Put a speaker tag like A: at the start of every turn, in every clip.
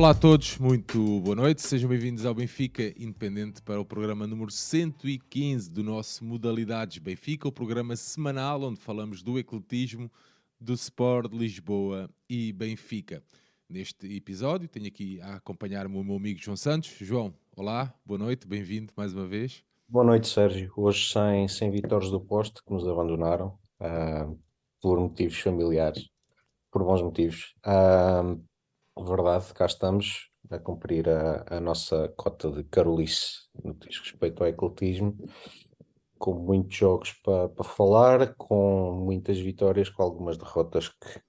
A: Olá a todos, muito boa noite. Sejam bem-vindos ao Benfica Independente para o programa número 115 do nosso Modalidades Benfica, o programa semanal onde falamos do ecletismo, do Sport Lisboa e Benfica. Neste episódio tenho aqui a acompanhar-me o meu amigo João Santos. João, olá, boa noite, bem-vindo mais uma vez.
B: Boa noite, Sérgio. Hoje sem, sem Vitores do Posto que nos abandonaram uh, por motivos familiares, por bons motivos. Uh, verdade, cá estamos a cumprir a, a nossa cota de carolice no que diz respeito ao ecletismo, com muitos jogos para pa falar, com muitas vitórias, com algumas derrotas que,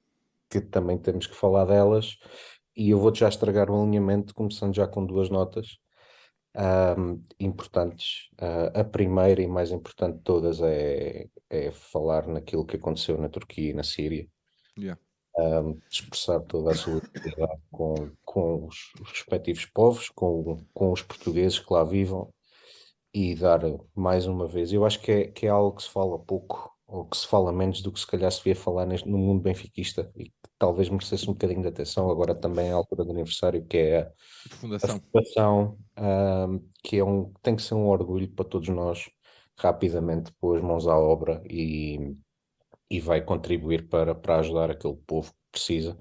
B: que também temos que falar delas. E eu vou-te já estragar o alinhamento, começando já com duas notas um, importantes. Uh, a primeira e mais importante de todas é, é falar naquilo que aconteceu na Turquia e na Síria.
A: Yeah
B: um, expressar toda a solidariedade com, com os, os, respectivos povos, com, com os portugueses que lá vivam e dar mais uma vez. Eu acho que é, que é algo que se fala pouco ou que se fala menos do que se calhar se via falar neste, no mundo benfiquista e que talvez merecesse um bocadinho de atenção agora também à altura do aniversário, que é a
A: Fundação,
B: a fundação um, que é um, tem que ser um orgulho para todos nós rapidamente pôr mãos à obra e e vai contribuir para, para ajudar aquele povo que precisa.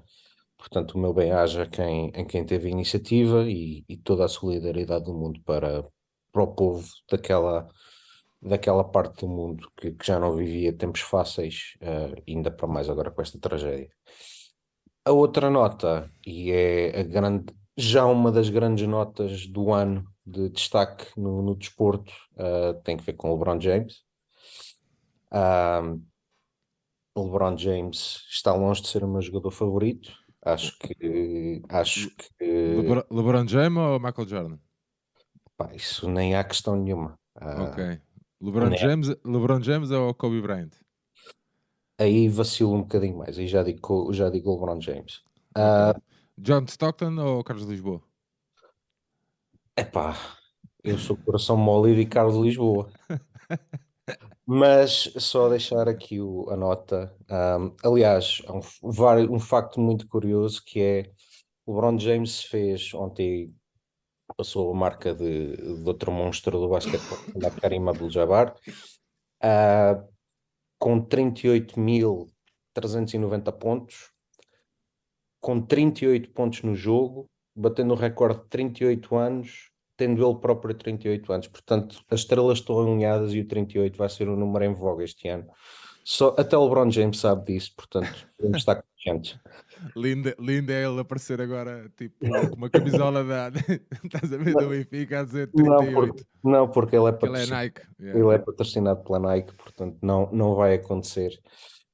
B: Portanto, o meu bem-aja quem, em quem teve a iniciativa e, e, toda a solidariedade do mundo para, para o povo daquela, daquela parte do mundo que, que já não vivia tempos fáceis, uh, ainda para mais agora com esta tragédia. A outra nota, e é a grande, já uma das grandes notas do ano de destaque no, no desporto, uh, tem que ver com o LeBron James. Uh, o LeBron James está longe de ser o meu jogador favorito. Acho que. Acho que.
A: LeBron, LeBron James ou Michael Jordan?
B: Pá, isso nem há questão nenhuma.
A: Uh, ok. LeBron James, LeBron James ou Kobe Bryant?
B: Aí vacilo um bocadinho mais. Aí já digo, já digo LeBron James.
A: Uh, John Stockton ou Carlos Lisboa?
B: É pá, eu sou coração mole e Carlos Lisboa. Mas só deixar aqui o, a nota. Um, aliás, há um, um facto muito curioso que é o LeBron James fez ontem passou a marca de, de outro monstro do basquetebol, da Karim Abdul-Jabbar, uh, com 38.390 pontos, com 38 pontos no jogo, batendo o recorde de 38 anos tendo ele próprio 38 anos. Portanto, as estrelas estão alinhadas e o 38 vai ser o número em voga este ano. Só, até o LeBron James sabe disso, portanto, podemos estar.
A: Linda, linda é ele aparecer agora, tipo, com uma camisola da. Estás a ver do Benfica a dizer 38.
B: Não, porque, não, porque ele é,
A: porque ele é Nike.
B: Yeah. Ele é patrocinado pela Nike, portanto, não, não vai acontecer.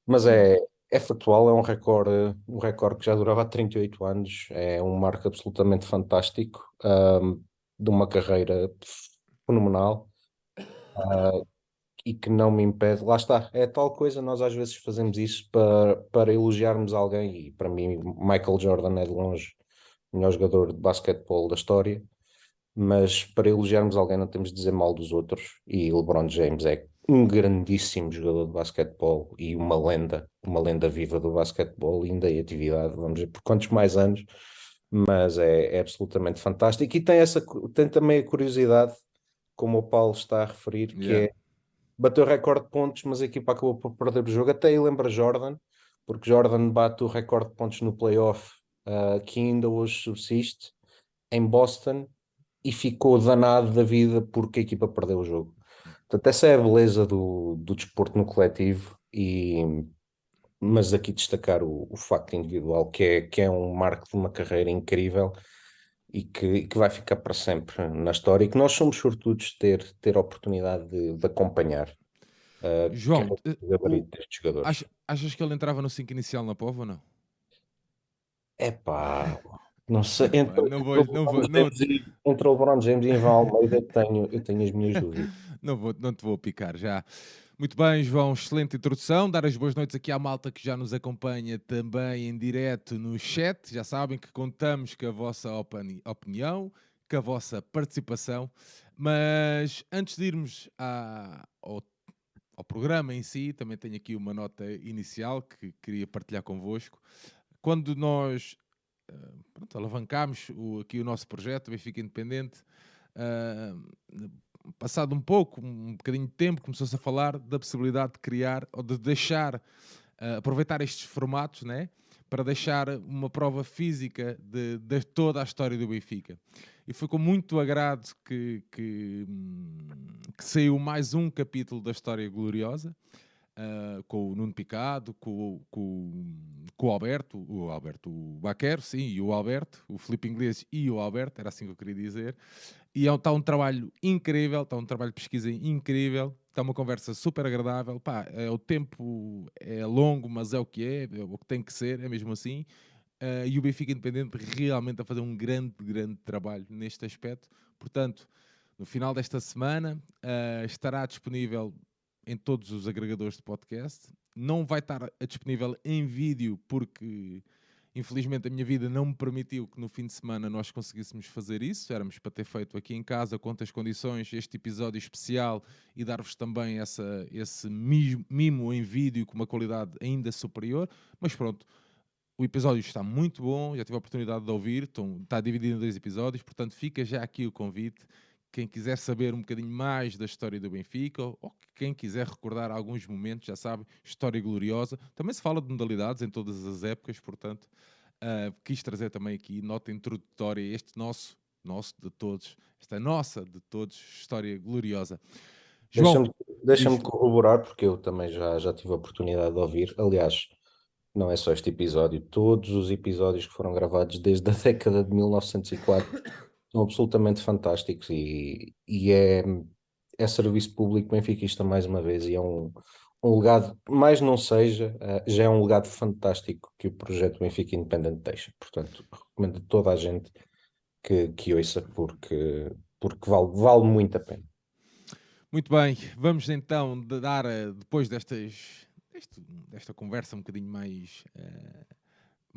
B: Mas é, é factual, é um recorde, um recorde que já durava há 38 anos, é um marco absolutamente fantástico. Um, de uma carreira fenomenal uh, e que não me impede. Lá está, é tal coisa, nós às vezes fazemos isso para, para elogiarmos alguém, e para mim, Michael Jordan é de longe o melhor jogador de basquetebol da história, mas para elogiarmos alguém não temos de dizer mal dos outros, e LeBron James é um grandíssimo jogador de basquetebol e uma lenda, uma lenda viva do basquetebol, ainda em atividade, vamos ver por quantos mais anos mas é, é, absolutamente fantástico. E tem, essa, tem também a curiosidade, como o Paulo está a referir, que yeah. é bateu recorde de pontos, mas a equipa acabou por perder o jogo. Até aí lembra Jordan, porque Jordan bate o recorde de pontos no playoff, uh, que ainda hoje subsiste, em Boston, e ficou danado da vida porque a equipa perdeu o jogo. Portanto, essa é a beleza do, do desporto no coletivo e mas aqui destacar o, o facto individual, que é, que é um marco de uma carreira incrível e que, que vai ficar para sempre na história e que nós somos sortudos de ter, ter a oportunidade de, de acompanhar.
A: Uh, João, é o, achas, achas que ele entrava no 5 inicial na Pova ou não?
B: É pá, não sei. Entre,
A: não vou, não vou, não...
B: entre o LeBron James e Ivan Almeida, eu tenho, eu tenho as minhas dúvidas.
A: não, vou, não te vou picar já. Muito bem, João, excelente introdução. Dar as boas noites aqui à malta que já nos acompanha também em direto no chat. Já sabem que contamos com a vossa opini opinião, com a vossa participação. Mas antes de irmos à, ao, ao, programa em si, também tenho aqui uma nota inicial que queria partilhar convosco. Quando nós pronto, alavancámos o, aqui o nosso projeto, Benfica Independente. Uh, passado um pouco, um bocadinho de tempo, começou-se a falar da possibilidade de criar ou de deixar, uh, aproveitar estes formatos, né? para deixar uma prova física de, de, toda a história do Benfica. E foi com muito agrado que, que, que saiu mais um capítulo da história gloriosa, uh, com o Nuno Picado, com, com, com o Alberto, o Alberto Baquero, sim, e o Alberto, o Felipe Inglês e o Alberto, era assim que eu queria dizer. E está é um trabalho incrível, está um trabalho de pesquisa incrível, está uma conversa super agradável. Pá, é, o tempo é longo, mas é o que é, é o que tem que ser, é mesmo assim. Uh, e o Benfica Independente realmente a fazer um grande, grande trabalho neste aspecto. Portanto, no final desta semana uh, estará disponível em todos os agregadores de podcast. Não vai estar disponível em vídeo porque Infelizmente a minha vida não me permitiu que no fim de semana nós conseguíssemos fazer isso. Éramos para ter feito aqui em casa, com as condições, este episódio especial e dar-vos também essa, esse mimo em vídeo com uma qualidade ainda superior. Mas pronto, o episódio está muito bom, já tive a oportunidade de ouvir, está dividido em dois episódios, portanto fica já aqui o convite. Quem quiser saber um bocadinho mais da história do Benfica, ou quem quiser recordar alguns momentos, já sabe, história gloriosa. Também se fala de modalidades em todas as épocas, portanto, uh, quis trazer também aqui nota introdutória este nosso, nosso de todos, esta nossa de todos, história gloriosa.
B: Deixa-me deixa corroborar, porque eu também já, já tive a oportunidade de ouvir. Aliás, não é só este episódio, todos os episódios que foram gravados desde a década de 1904 são absolutamente fantásticos e, e é é serviço público benfiquista mais uma vez e é um, um legado, mais não seja, uh, já é um legado fantástico que o projeto Benfica Independente deixa. Portanto, recomendo a toda a gente que, que ouça porque, porque vale, vale muito a pena.
A: Muito bem, vamos então dar, eh, depois destas, desta conversa um bocadinho mais uh,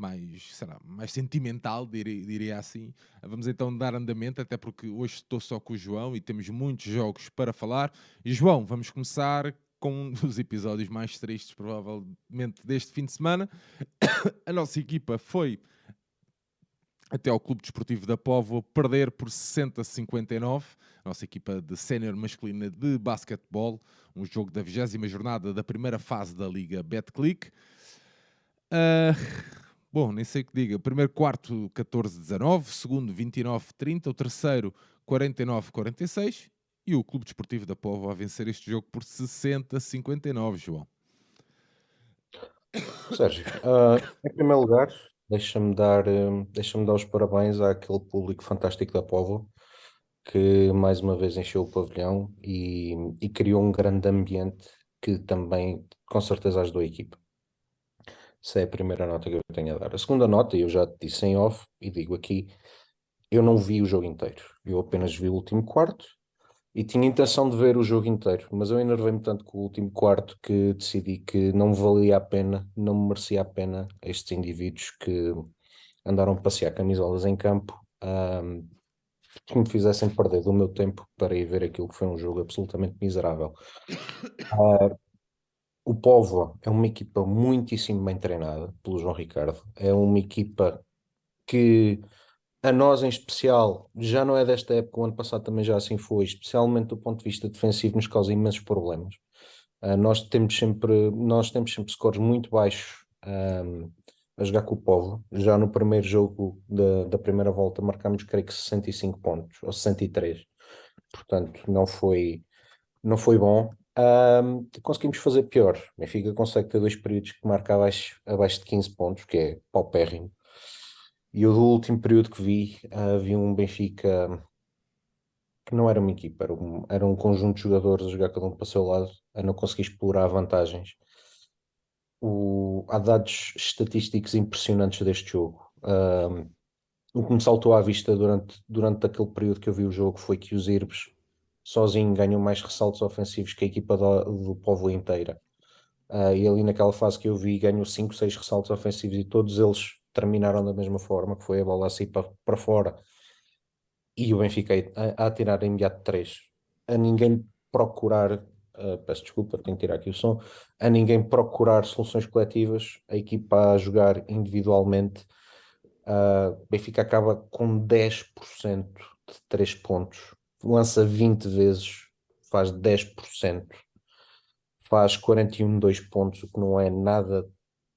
A: mais, será, mais sentimental, diria, diria, assim. Vamos então dar andamento, até porque hoje estou só com o João e temos muitos jogos para falar. E João, vamos começar com um dos episódios mais tristes, provavelmente, deste fim de semana. A nossa equipa foi até ao Clube Desportivo da Povo perder por 60-59. A nossa equipa de sénior masculina de basquetebol, um jogo da 20 jornada da primeira fase da Liga Betclic. Uh, Bom, nem sei o que diga. Primeiro quarto 14-19, segundo 29-30, o terceiro 49-46 e o Clube Desportivo da Povo a vencer este jogo por 60-59, João.
B: Sérgio, uh, em primeiro lugar, deixa-me dar, uh, deixa dar os parabéns àquele público fantástico da Povo que mais uma vez encheu o pavilhão e, e criou um grande ambiente que também com certeza ajudou a equipa. Essa é a primeira nota que eu tenho a dar. A segunda nota, eu já disse em off e digo aqui, eu não vi o jogo inteiro. Eu apenas vi o último quarto e tinha intenção de ver o jogo inteiro, mas eu enervei-me tanto com o último quarto que decidi que não valia a pena, não me merecia a pena estes indivíduos que andaram a passear camisolas em campo um, que me fizessem perder do meu tempo para ir ver aquilo que foi um jogo absolutamente miserável. Uh, o Povo é uma equipa muitíssimo bem treinada pelo João Ricardo. É uma equipa que a nós em especial, já não é desta época, o ano passado também já assim foi, especialmente do ponto de vista defensivo, nos causa imensos problemas. Uh, nós temos sempre, nós temos sempre scores muito baixos um, a jogar com o Povo. Já no primeiro jogo da, da primeira volta marcámos, creio que 65 pontos, ou 63. Portanto, não foi, não foi bom. Um, conseguimos fazer pior. O Benfica consegue ter dois períodos que marca abaixo, abaixo de 15 pontos, que é paupérrimo. E o do último período que vi, havia um Benfica que não era uma equipa, era um, era um conjunto de jogadores a jogar cada um para o seu lado, a não conseguir explorar vantagens. O, há dados estatísticos impressionantes deste jogo. Um, o que me saltou à vista durante, durante aquele período que eu vi o jogo foi que os Irbes sozinho ganhou mais ressaltos ofensivos que a equipa do, do Povo inteira. Uh, e ali naquela fase que eu vi, ganhou 5, 6 ressaltos ofensivos e todos eles terminaram da mesma forma, que foi a bola assim para, para fora. E o Benfica a, a tirar imediato 3. A ninguém procurar, uh, peço desculpa, tenho que tirar aqui o som, a ninguém procurar soluções coletivas, a equipa a jogar individualmente Uh, Benfica acaba com 10% de 3 pontos, lança 20 vezes, faz 10%, faz 41 de 2 pontos, o que não é nada,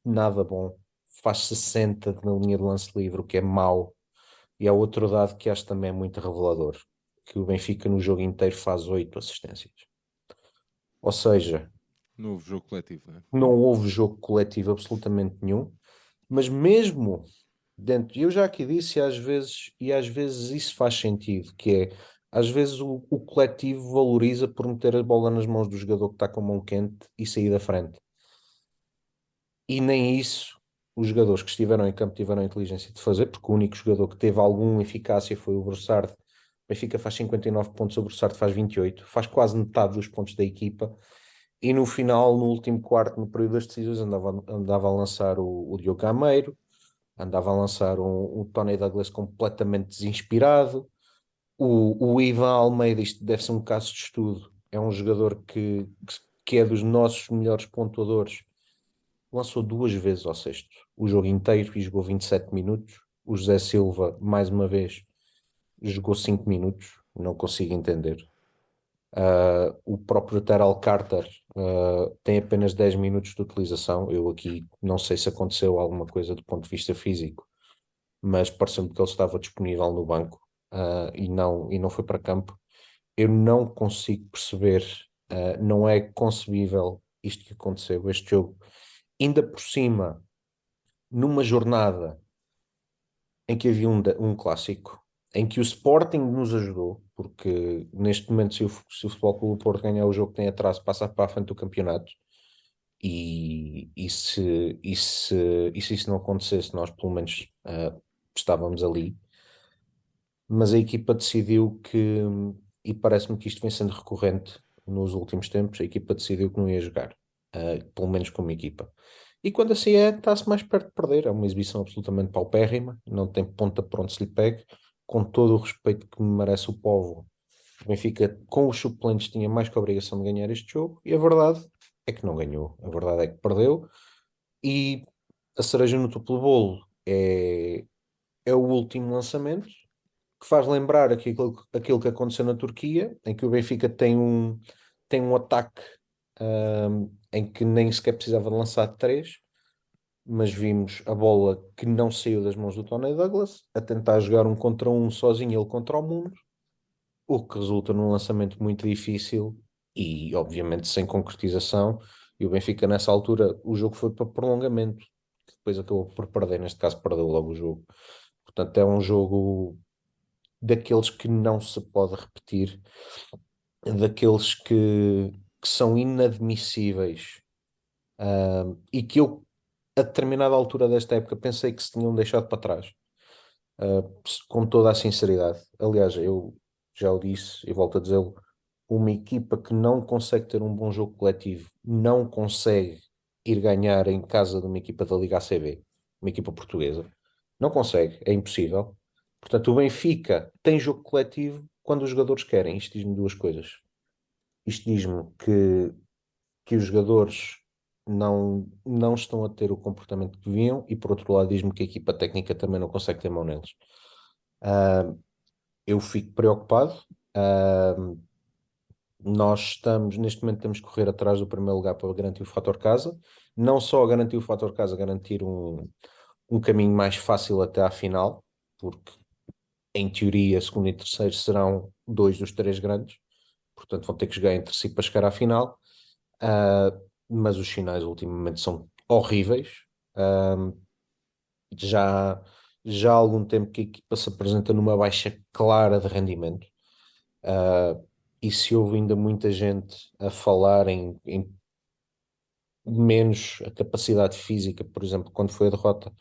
B: nada bom, faz 60 na linha de lance livre, o que é mau, e há outro dado que acho também muito revelador, que o Benfica no jogo inteiro faz 8 assistências. Ou seja,
A: não houve jogo coletivo, né?
B: não houve jogo coletivo absolutamente nenhum, mas mesmo dentro, eu já aqui disse, às vezes, e às vezes isso faz sentido, que é às vezes o, o coletivo valoriza por meter a bola nas mãos do jogador que está com a mão quente e sair da frente. E nem isso os jogadores que estiveram em campo tiveram a inteligência de fazer, porque o único jogador que teve alguma eficácia foi o Broussard. O Benfica faz 59 pontos, o Broussard faz 28, faz quase metade dos pontos da equipa. E no final, no último quarto, no período das decisões, andava, andava a lançar o, o Diogo Gameiro, andava a lançar um, um Tony Douglas completamente desinspirado. O, o Ivan Almeida, isto deve ser um caso de estudo, é um jogador que, que é dos nossos melhores pontuadores. Lançou duas vezes ao sexto, o jogo inteiro e jogou 27 minutos. O José Silva, mais uma vez, jogou 5 minutos, não consigo entender. Uh, o próprio Terrell Carter uh, tem apenas 10 minutos de utilização. Eu aqui não sei se aconteceu alguma coisa do ponto de vista físico, mas pareceu-me que ele estava disponível no banco uh, e, não, e não foi para campo. Eu não consigo perceber, não é concebível isto que aconteceu, este jogo. Ainda por cima, numa jornada em que havia um, um clássico, em que o Sporting nos ajudou, porque neste momento, se o, se o Futebol Clube Porto ganhar o jogo que tem atraso, passa para a frente do campeonato. E, e, se, e, se, e se isso não acontecesse, nós pelo menos uh, estávamos ali. Mas a equipa decidiu que, e parece-me que isto vem sendo recorrente nos últimos tempos, a equipa decidiu que não ia jogar, uh, pelo menos como equipa. E quando assim é, está-se mais perto de perder. É uma exibição absolutamente paupérrima, não tem ponta por onde se lhe pegue com todo o respeito que merece o povo, o Benfica, com os suplentes, tinha mais que a obrigação de ganhar este jogo, e a verdade é que não ganhou. A verdade é que perdeu, e a cereja no topo do bolo é, é o último lançamento, que faz lembrar aquilo, aquilo que aconteceu na Turquia, em que o Benfica tem um, tem um ataque um, em que nem sequer precisava de lançar três, mas vimos a bola que não saiu das mãos do Tony Douglas a tentar jogar um contra um sozinho, ele contra o mundo, o que resulta num lançamento muito difícil e, obviamente, sem concretização. E o Benfica, nessa altura, o jogo foi para prolongamento, que depois acabou por perder. Neste caso, perdeu logo o jogo. Portanto, é um jogo daqueles que não se pode repetir, daqueles que, que são inadmissíveis. Uh, e que eu a determinada altura desta época pensei que se tinham deixado para trás, uh, com toda a sinceridade. Aliás, eu já o disse e volto a dizê-lo: uma equipa que não consegue ter um bom jogo coletivo, não consegue ir ganhar em casa de uma equipa da Liga ACB, uma equipa portuguesa, não consegue, é impossível. Portanto, o Benfica tem jogo coletivo quando os jogadores querem. Isto diz-me duas coisas. Isto diz-me que, que os jogadores não, não estão a ter o comportamento que deviam, e por outro lado, diz-me que a equipa técnica também não consegue ter mão neles. Uh, eu fico preocupado. Uh, nós estamos, neste momento, temos que correr atrás do primeiro lugar para garantir o fator casa, não só garantir o fator casa, garantir um, um caminho mais fácil até à final, porque em teoria, segundo e terceiro serão dois dos três grandes, portanto vão ter que jogar entre si para chegar à final. Uh, mas os sinais ultimamente são horríveis. Um, já, já há algum tempo que a equipa se apresenta numa baixa clara de rendimento. Uh, e se houve ainda muita gente a falar em, em, menos a capacidade física, por exemplo, quando foi a derrota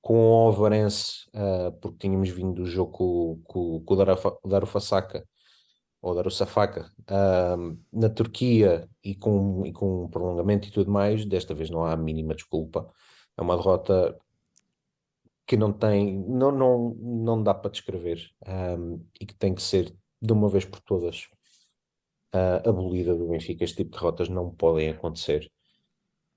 B: com o Alvarense, uh, porque tínhamos vindo do jogo com, com, com o Darufasaka ou dar o Safaka uh, na Turquia e com, e com um prolongamento e tudo mais, desta vez não há a mínima desculpa. É uma derrota que não tem, não, não, não dá para descrever um, e que tem que ser de uma vez por todas uh, abolida do Benfica. Este tipo de derrotas não podem acontecer.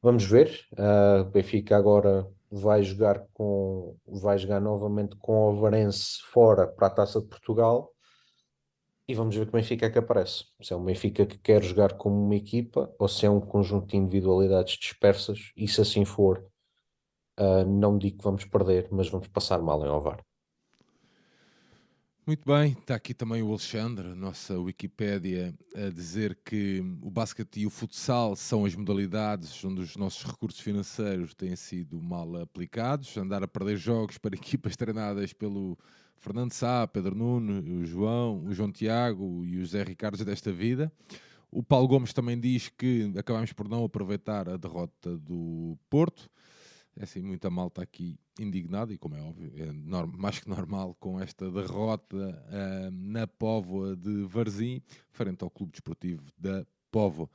B: Vamos ver. Uh, Benfica agora vai jogar com vai jogar novamente com o Avarense fora para a Taça de Portugal e vamos ver que Benfica é que aparece. Se é um Benfica que quer jogar como uma equipa ou se é um conjunto de individualidades dispersas e se assim for, uh, não digo que vamos perder, mas vamos passar mal em Ovar.
A: Muito bem, está aqui também o Alexandre, nossa Wikipédia, a dizer que o basquete e o futsal são as modalidades onde os nossos recursos financeiros têm sido mal aplicados. Andar a perder jogos para equipas treinadas pelo Fernando Sá, Pedro Nuno, o João, o João Tiago e o Zé Ricardo desta vida. O Paulo Gomes também diz que acabamos por não aproveitar a derrota do Porto. É assim, muita malta aqui indignada, e como é óbvio, é mais que normal com esta derrota uh, na Póvoa de Varzim, frente ao Clube Desportivo da Póvoa.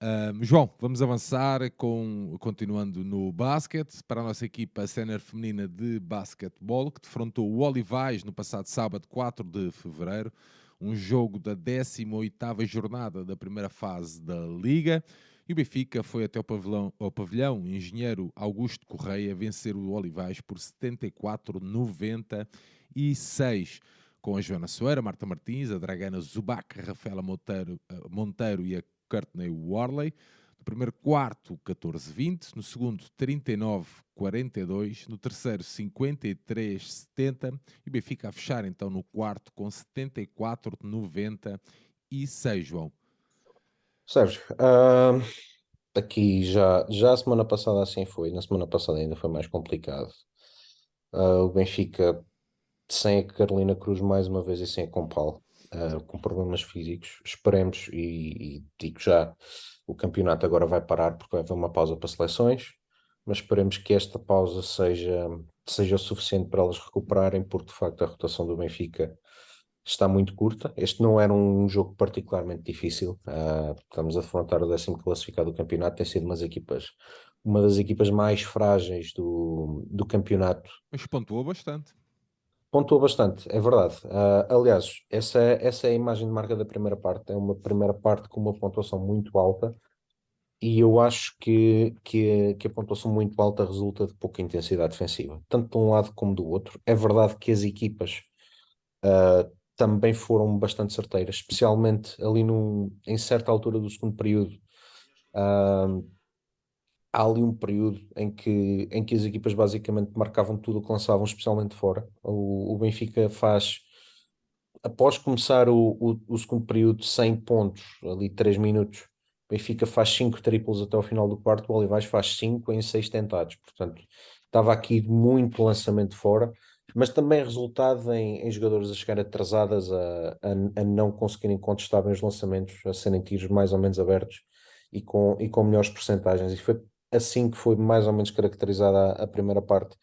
A: Uh, João, vamos avançar com, continuando no basquete, para a nossa equipa sénior feminina de basquetebol, que defrontou o Olivais no passado sábado, 4 de fevereiro, um jogo da 18ª jornada da primeira fase da Liga. E o Benfica foi até o pavilhão, ao pavilhão Engenheiro Augusto Correia vencer o Olivais por 74-96, com a Joana Soeira, Marta Martins, a Dragana Zubac, a Rafaela Monteiro, Monteiro e a Courtney Warley. No primeiro quarto, 14-20. No segundo, 39-42. No terceiro, 53-70. E o Benfica a fechar então no quarto com 74-96, João.
B: Sérgio, aqui já, já a semana passada assim foi, na semana passada ainda foi mais complicado. Uh, o Benfica sem a Carolina Cruz mais uma vez e sem a Compal, uh, com problemas físicos. Esperemos e, e, digo já, o campeonato agora vai parar porque vai haver uma pausa para seleções, mas esperemos que esta pausa seja, seja o suficiente para elas recuperarem, porque de facto a rotação do Benfica está muito curta. Este não era um jogo particularmente difícil. Uh, estamos a afrontar o décimo classificado do campeonato. Tem sido umas equipas, uma das equipas mais frágeis do, do campeonato.
A: Mas pontuou bastante.
B: Pontuou bastante, é verdade. Uh, aliás, essa, essa é a imagem de marca da primeira parte. É uma primeira parte com uma pontuação muito alta. E eu acho que, que, que a pontuação muito alta resulta de pouca intensidade defensiva, tanto de um lado como do outro. É verdade que as equipas Uh, também foram bastante certeiras, especialmente ali no, em certa altura do segundo período. Uh, há ali um período em que, em que as equipas basicamente marcavam tudo o que lançavam, especialmente fora. O, o Benfica faz, após começar o, o, o, segundo período, 100 pontos, ali 3 minutos. O Benfica faz 5 triplos até ao final do quarto, o Olivais faz 5 em 6 tentados. Portanto, estava aqui muito lançamento fora mas também resultado em, em jogadores a chegar atrasadas, a, a, a, não conseguirem contestar bem os lançamentos, a serem tiros mais ou menos abertos e com, e com melhores percentagens. E foi assim que foi mais ou menos caracterizada a, a primeira parte.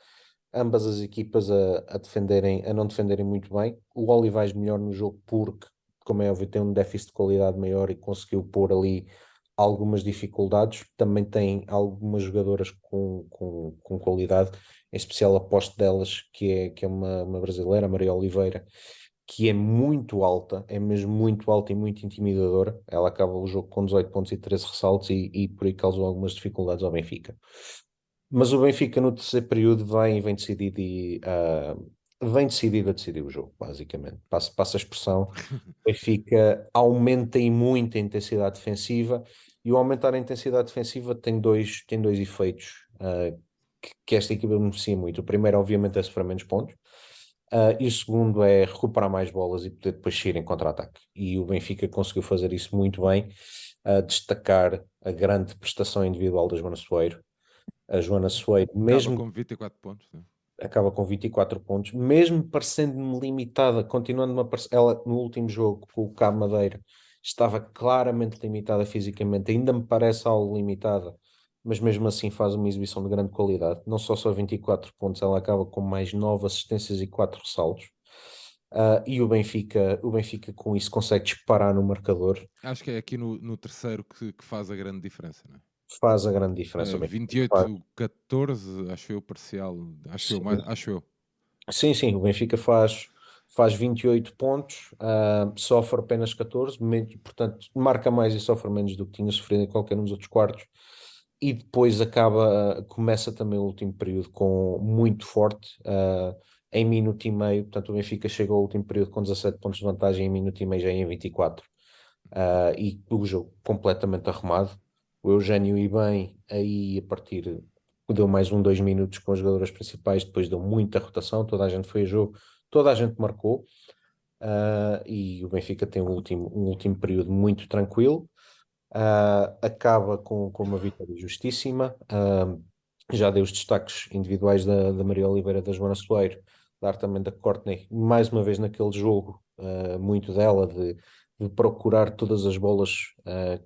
B: Ambas as equipas a, a, defenderem, a não defenderem muito bem. O Olivais melhor no jogo porque, como é óbvio, tem um déficit de qualidade maior e conseguiu pôr ali algumas dificuldades. Também tem algumas jogadoras com, com, com qualidade em especial a poste delas, que é, que é uma, uma brasileira, Maria Oliveira, que é muito alta, é mesmo muito alta e muito intimidadora. Ela acaba o jogo com 18 pontos e 13 ressaltos e, e por aí causou algumas dificuldades ao Benfica. Mas o Benfica no terceiro período vem, vem decidido e uh, vem decidido a decidir o jogo, basicamente. Passa, passa a expressão. O Benfica aumenta em muito a intensidade defensiva e o aumentar a intensidade defensiva tem dois, tem dois efeitos uh, que, que esta equipa beneficia muito. O primeiro, obviamente, é sofrer menos pontos. Uh, e o segundo é recuperar mais bolas e poder depois sair em contra-ataque. E o Benfica conseguiu fazer isso muito bem, uh, destacar a grande prestação individual da Joana Soeiro. A Joana Soeiro, mesmo.
A: Acaba com 24 pontos. Né?
B: Acaba com 24 pontos, mesmo parecendo-me limitada, continuando uma ela no último jogo com o Cabo Madeira estava claramente limitada fisicamente, ainda me parece algo limitada mas mesmo assim faz uma exibição de grande qualidade. Não só só 24 pontos, ela acaba com mais 9 assistências e 4 ressaltos. Uh, e o Benfica, o Benfica com isso consegue disparar no marcador.
A: Acho que é aqui no, no terceiro que, que, faz a grande diferença, não é?
B: Faz a grande diferença. Uh,
A: 28-14, acho eu, parcial. Acho eu, mais, acho eu.
B: Sim, sim, o Benfica faz, faz 28 pontos, uh, sofre apenas 14, portanto, marca mais e sofre menos do que tinha sofrido em qualquer um dos outros quartos e depois acaba, começa também o último período com muito forte, uh, em minuto e meio, portanto o Benfica chegou ao último período com 17 pontos de vantagem, em minuto e meio já em 24, uh, e o jogo completamente arrumado, o Eugênio e bem, aí a partir, deu mais um, dois minutos com as jogadoras principais, depois deu muita rotação, toda a gente foi a jogo, toda a gente marcou, uh, e o Benfica tem um último, um último período muito tranquilo, Uh, acaba com, com uma vitória justíssima. Uh, já deu os destaques individuais da, da Maria Oliveira, da Joana Soeiro, dar também da Courtney, mais uma vez naquele jogo, uh, muito dela, de, de, procurar todas as bolas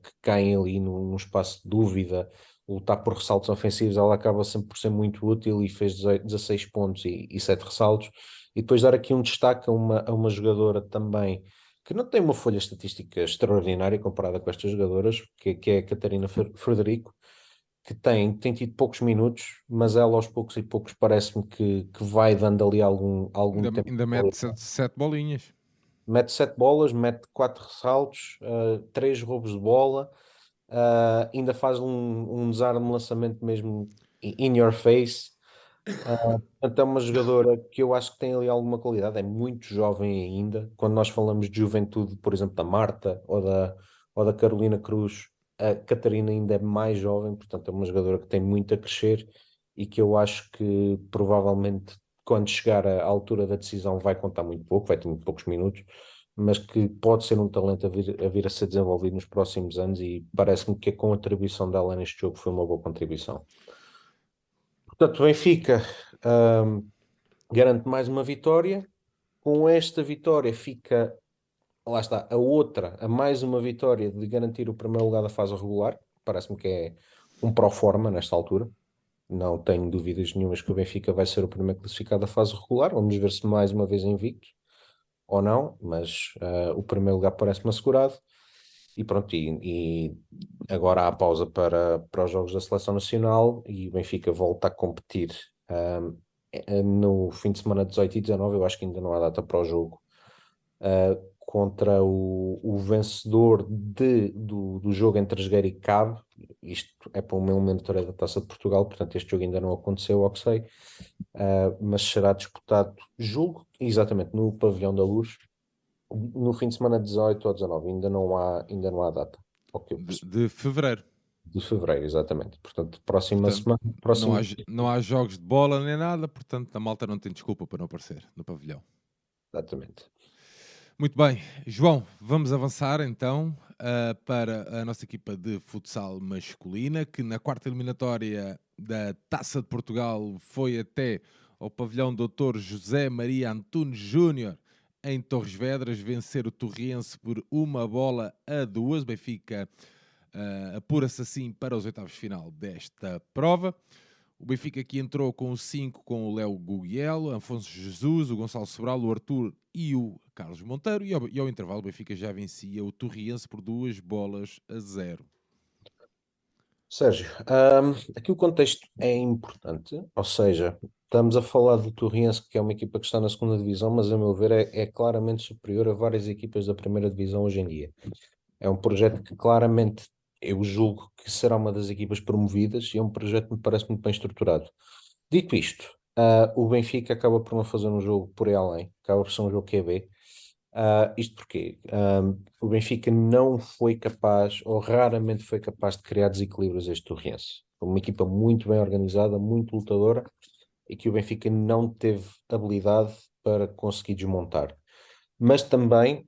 B: que caem ali num, num, espaço de dúvida, lutar por ressaltos ofensivos. Ela acaba sempre por ser muito útil e fez 16 pontos e, e 7 ressaltos. E depois dar aqui um destaque a uma, a uma jogadora também que não tem uma folha estatística extraordinária comparada com estas jogadoras, que, que é a Catarina Frederico, que tem, tem tido poucos minutos, mas ela aos poucos e poucos parece-me que, que vai dando ali algum, algum
A: ainda,
B: tempo.
A: Ainda mete sete, sete, bolinhas.
B: Mete sete bolas, mete quatro ressaltos, uh, três roubos de bola, uh, ainda faz um, um desarme lançamento mesmo in your face. Uh, portanto, é uma jogadora que eu acho que tem ali alguma qualidade, é muito jovem ainda. Quando nós falamos de juventude, por exemplo, da Marta ou da, ou da Carolina Cruz, a Catarina ainda é mais jovem, portanto, é uma jogadora que tem muito a crescer e que eu acho que provavelmente quando chegar à altura da decisão vai contar muito pouco, vai ter muito poucos minutos, mas que pode ser um talento a vir a, vir a ser desenvolvido nos próximos anos e parece-me que a contribuição dela neste jogo foi uma boa contribuição. Portanto, o Benfica um, garante mais uma vitória. Com esta vitória fica, lá está, a outra, a mais uma vitória de garantir o primeiro lugar da fase regular. Parece-me que é um pro forma nesta altura. Não tenho dúvidas nenhumas que o Benfica vai ser o primeiro classificado da fase regular. Vamos ver se mais uma vez invicto ou não, mas uh, o primeiro lugar parece-me assegurado. E pronto, e, e, agora há pausa para, para os Jogos da Seleção Nacional e o Benfica volta a competir um, eh, no fim de semana 18 e 19, eu acho que ainda não há data para o jogo, uh, contra o, o vencedor de, do, do jogo entre Jogueira e Cabo, isto é para uma eliminatória da Taça de Portugal, portanto este jogo ainda não aconteceu, ao que sei, uh, mas será disputado, julgo, exatamente no Pavilhão da Luz, no fim de semana 18 ou 19, ainda não há, ainda não há data.
A: De fevereiro.
B: De fevereiro, exatamente. Portanto, próxima
A: portanto,
B: semana. Próxima...
A: Não, há, não há jogos de bola nem nada, portanto, a malta não tem desculpa para não aparecer no pavilhão.
B: Exatamente.
A: Muito bem, João, vamos avançar então uh, para a nossa equipa de futsal masculina, que na quarta eliminatória da Taça de Portugal foi até ao pavilhão Dr. José Maria Antunes Júnior em Torres Vedras, vencer o Torriense por uma bola a duas. Benfica uh, apura-se assim para os oitavos de final desta prova. O Benfica aqui entrou com o 5 com o Léo Gugliel, Afonso Jesus, o Gonçalo Sobral, o Arthur e o Carlos Monteiro. E ao, e ao intervalo o Benfica já vencia o Torriense por duas bolas a zero.
B: Sérgio, um, aqui o contexto é importante, ou seja, estamos a falar do Torriense, que é uma equipa que está na segunda divisão, mas a meu ver é, é, claramente superior a várias equipas da primeira divisão hoje em dia. É um projeto que claramente eu julgo que será uma das equipas promovidas e é um projeto que me parece muito bem estruturado. Dito isto, uh, o Benfica acaba por não fazer um jogo por aí além, acaba por ser um jogo QB. Uh, isto porque um, o Benfica não foi capaz, ou raramente foi capaz de criar desequilíbrios a este Torriense. Uma equipa muito bem organizada, muito lutadora, e que o Benfica não teve habilidade para conseguir desmontar. Mas também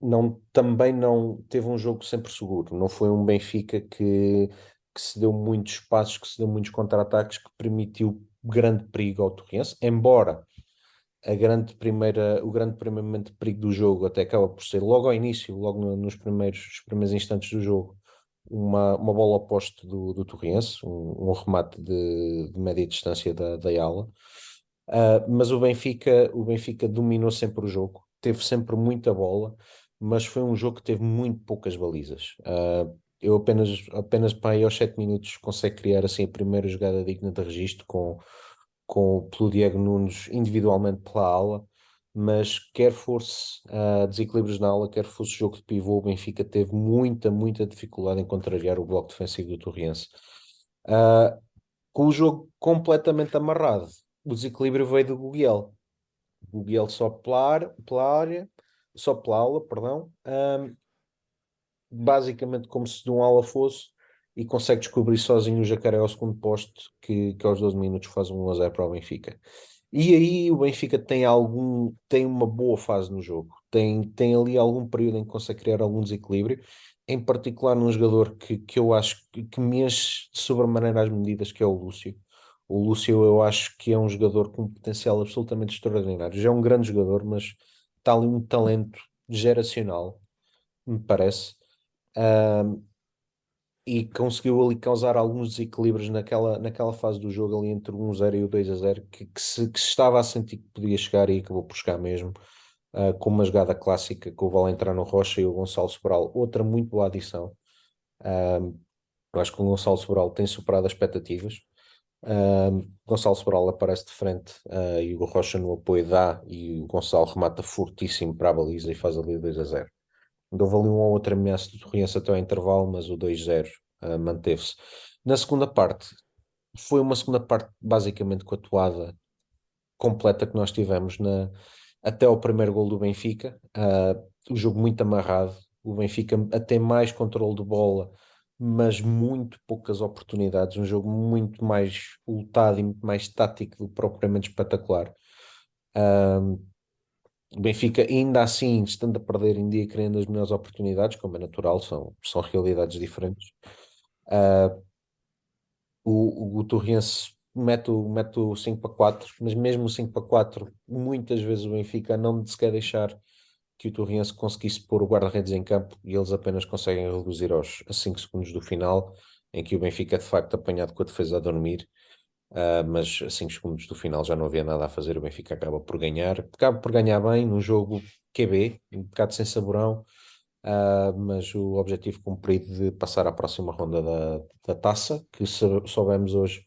B: não, também não teve um jogo sempre seguro. Não foi um Benfica que, que se deu muitos espaços, que se deu muitos contra-ataques, que permitiu grande perigo ao Torriense, embora a grande primeira, o grande primeiro momento de perigo do jogo até acaba por ser logo ao início, logo no, nos primeiros, primeiros instantes do jogo, uma, uma bola oposta do, do Torriense, um, um remate de, de, média distância da, da ala. Uh, mas o Benfica, o Benfica dominou sempre o jogo, teve sempre muita bola, mas foi um jogo que teve muito poucas balizas. Uh, eu apenas, apenas para aí aos 7 minutos consegue criar assim a primeira jogada digna de registro com com, pelo Diego Nunes individualmente pela ala, mas quer fosse uh, desequilíbrios na ala, quer fosse jogo de pivô, o Benfica teve muita, muita dificuldade em contrariar o bloco defensivo do Torriense. Uh, com o jogo completamente amarrado, o desequilíbrio veio do Guguel. O Guguel só pela, pela área, só pela aula, perdão, um, basicamente como se de um ala fosse e consegue descobrir sozinho o Jacaré ao segundo posto, que, que aos 12 minutos faz um 1 a 0 para o Benfica. E aí o Benfica tem algum, tem uma boa fase no jogo, tem, tem ali algum período em que consegue criar algum desequilíbrio, em particular num jogador que, que eu acho que, que me enche de sobremaneira as medidas, que é o Lúcio. O Lúcio eu acho que é um jogador com um potencial absolutamente extraordinário. Já é um grande jogador, mas está ali um talento geracional, me parece. E conseguiu ali causar alguns desequilíbrios naquela, naquela fase do jogo ali entre o 1-0 e o 2-0 que, que, se, que se estava a sentir que podia chegar e acabou por chegar mesmo uh, com uma jogada clássica com o Val entrar no Rocha e o Gonçalo Sobral, outra muito boa adição. Uh, acho que o Gonçalo Sobral tem superado as expectativas. Uh, Gonçalo Sobral aparece de frente e o Rocha no apoio dá e o Gonçalo remata fortíssimo para a baliza e faz ali o 2-0 Houve ali um ou outro ameaço de Torriense até ao intervalo, mas o 2-0 uh, manteve-se. Na segunda parte, foi uma segunda parte basicamente com a toada completa que nós tivemos na, até ao primeiro gol do Benfica. Uh, o jogo muito amarrado, o Benfica até mais controle de bola, mas muito poucas oportunidades. Um jogo muito mais lutado e muito mais tático do que propriamente espetacular. Uh, o Benfica, ainda assim, estando a perder em dia, criando as melhores oportunidades, como é natural, são, são realidades diferentes. Uh, o, o, Torriense mete o, mete o 5 para 4, mas mesmo o 5 para 4, muitas vezes o Benfica não se quer deixar que o Torriense conseguisse pôr o guarda-redes em campo e eles apenas conseguem reduzir aos a 5 segundos do final, em que o Benfica de facto apanhado com a defesa a dormir Uh, mas a 5 segundos do final já não havia nada a fazer. O Benfica acaba por ganhar, acaba por ganhar bem num jogo QB, um bocado sem saborão, uh, mas o objetivo cumprido de passar à próxima ronda da, da taça, que soubemos hoje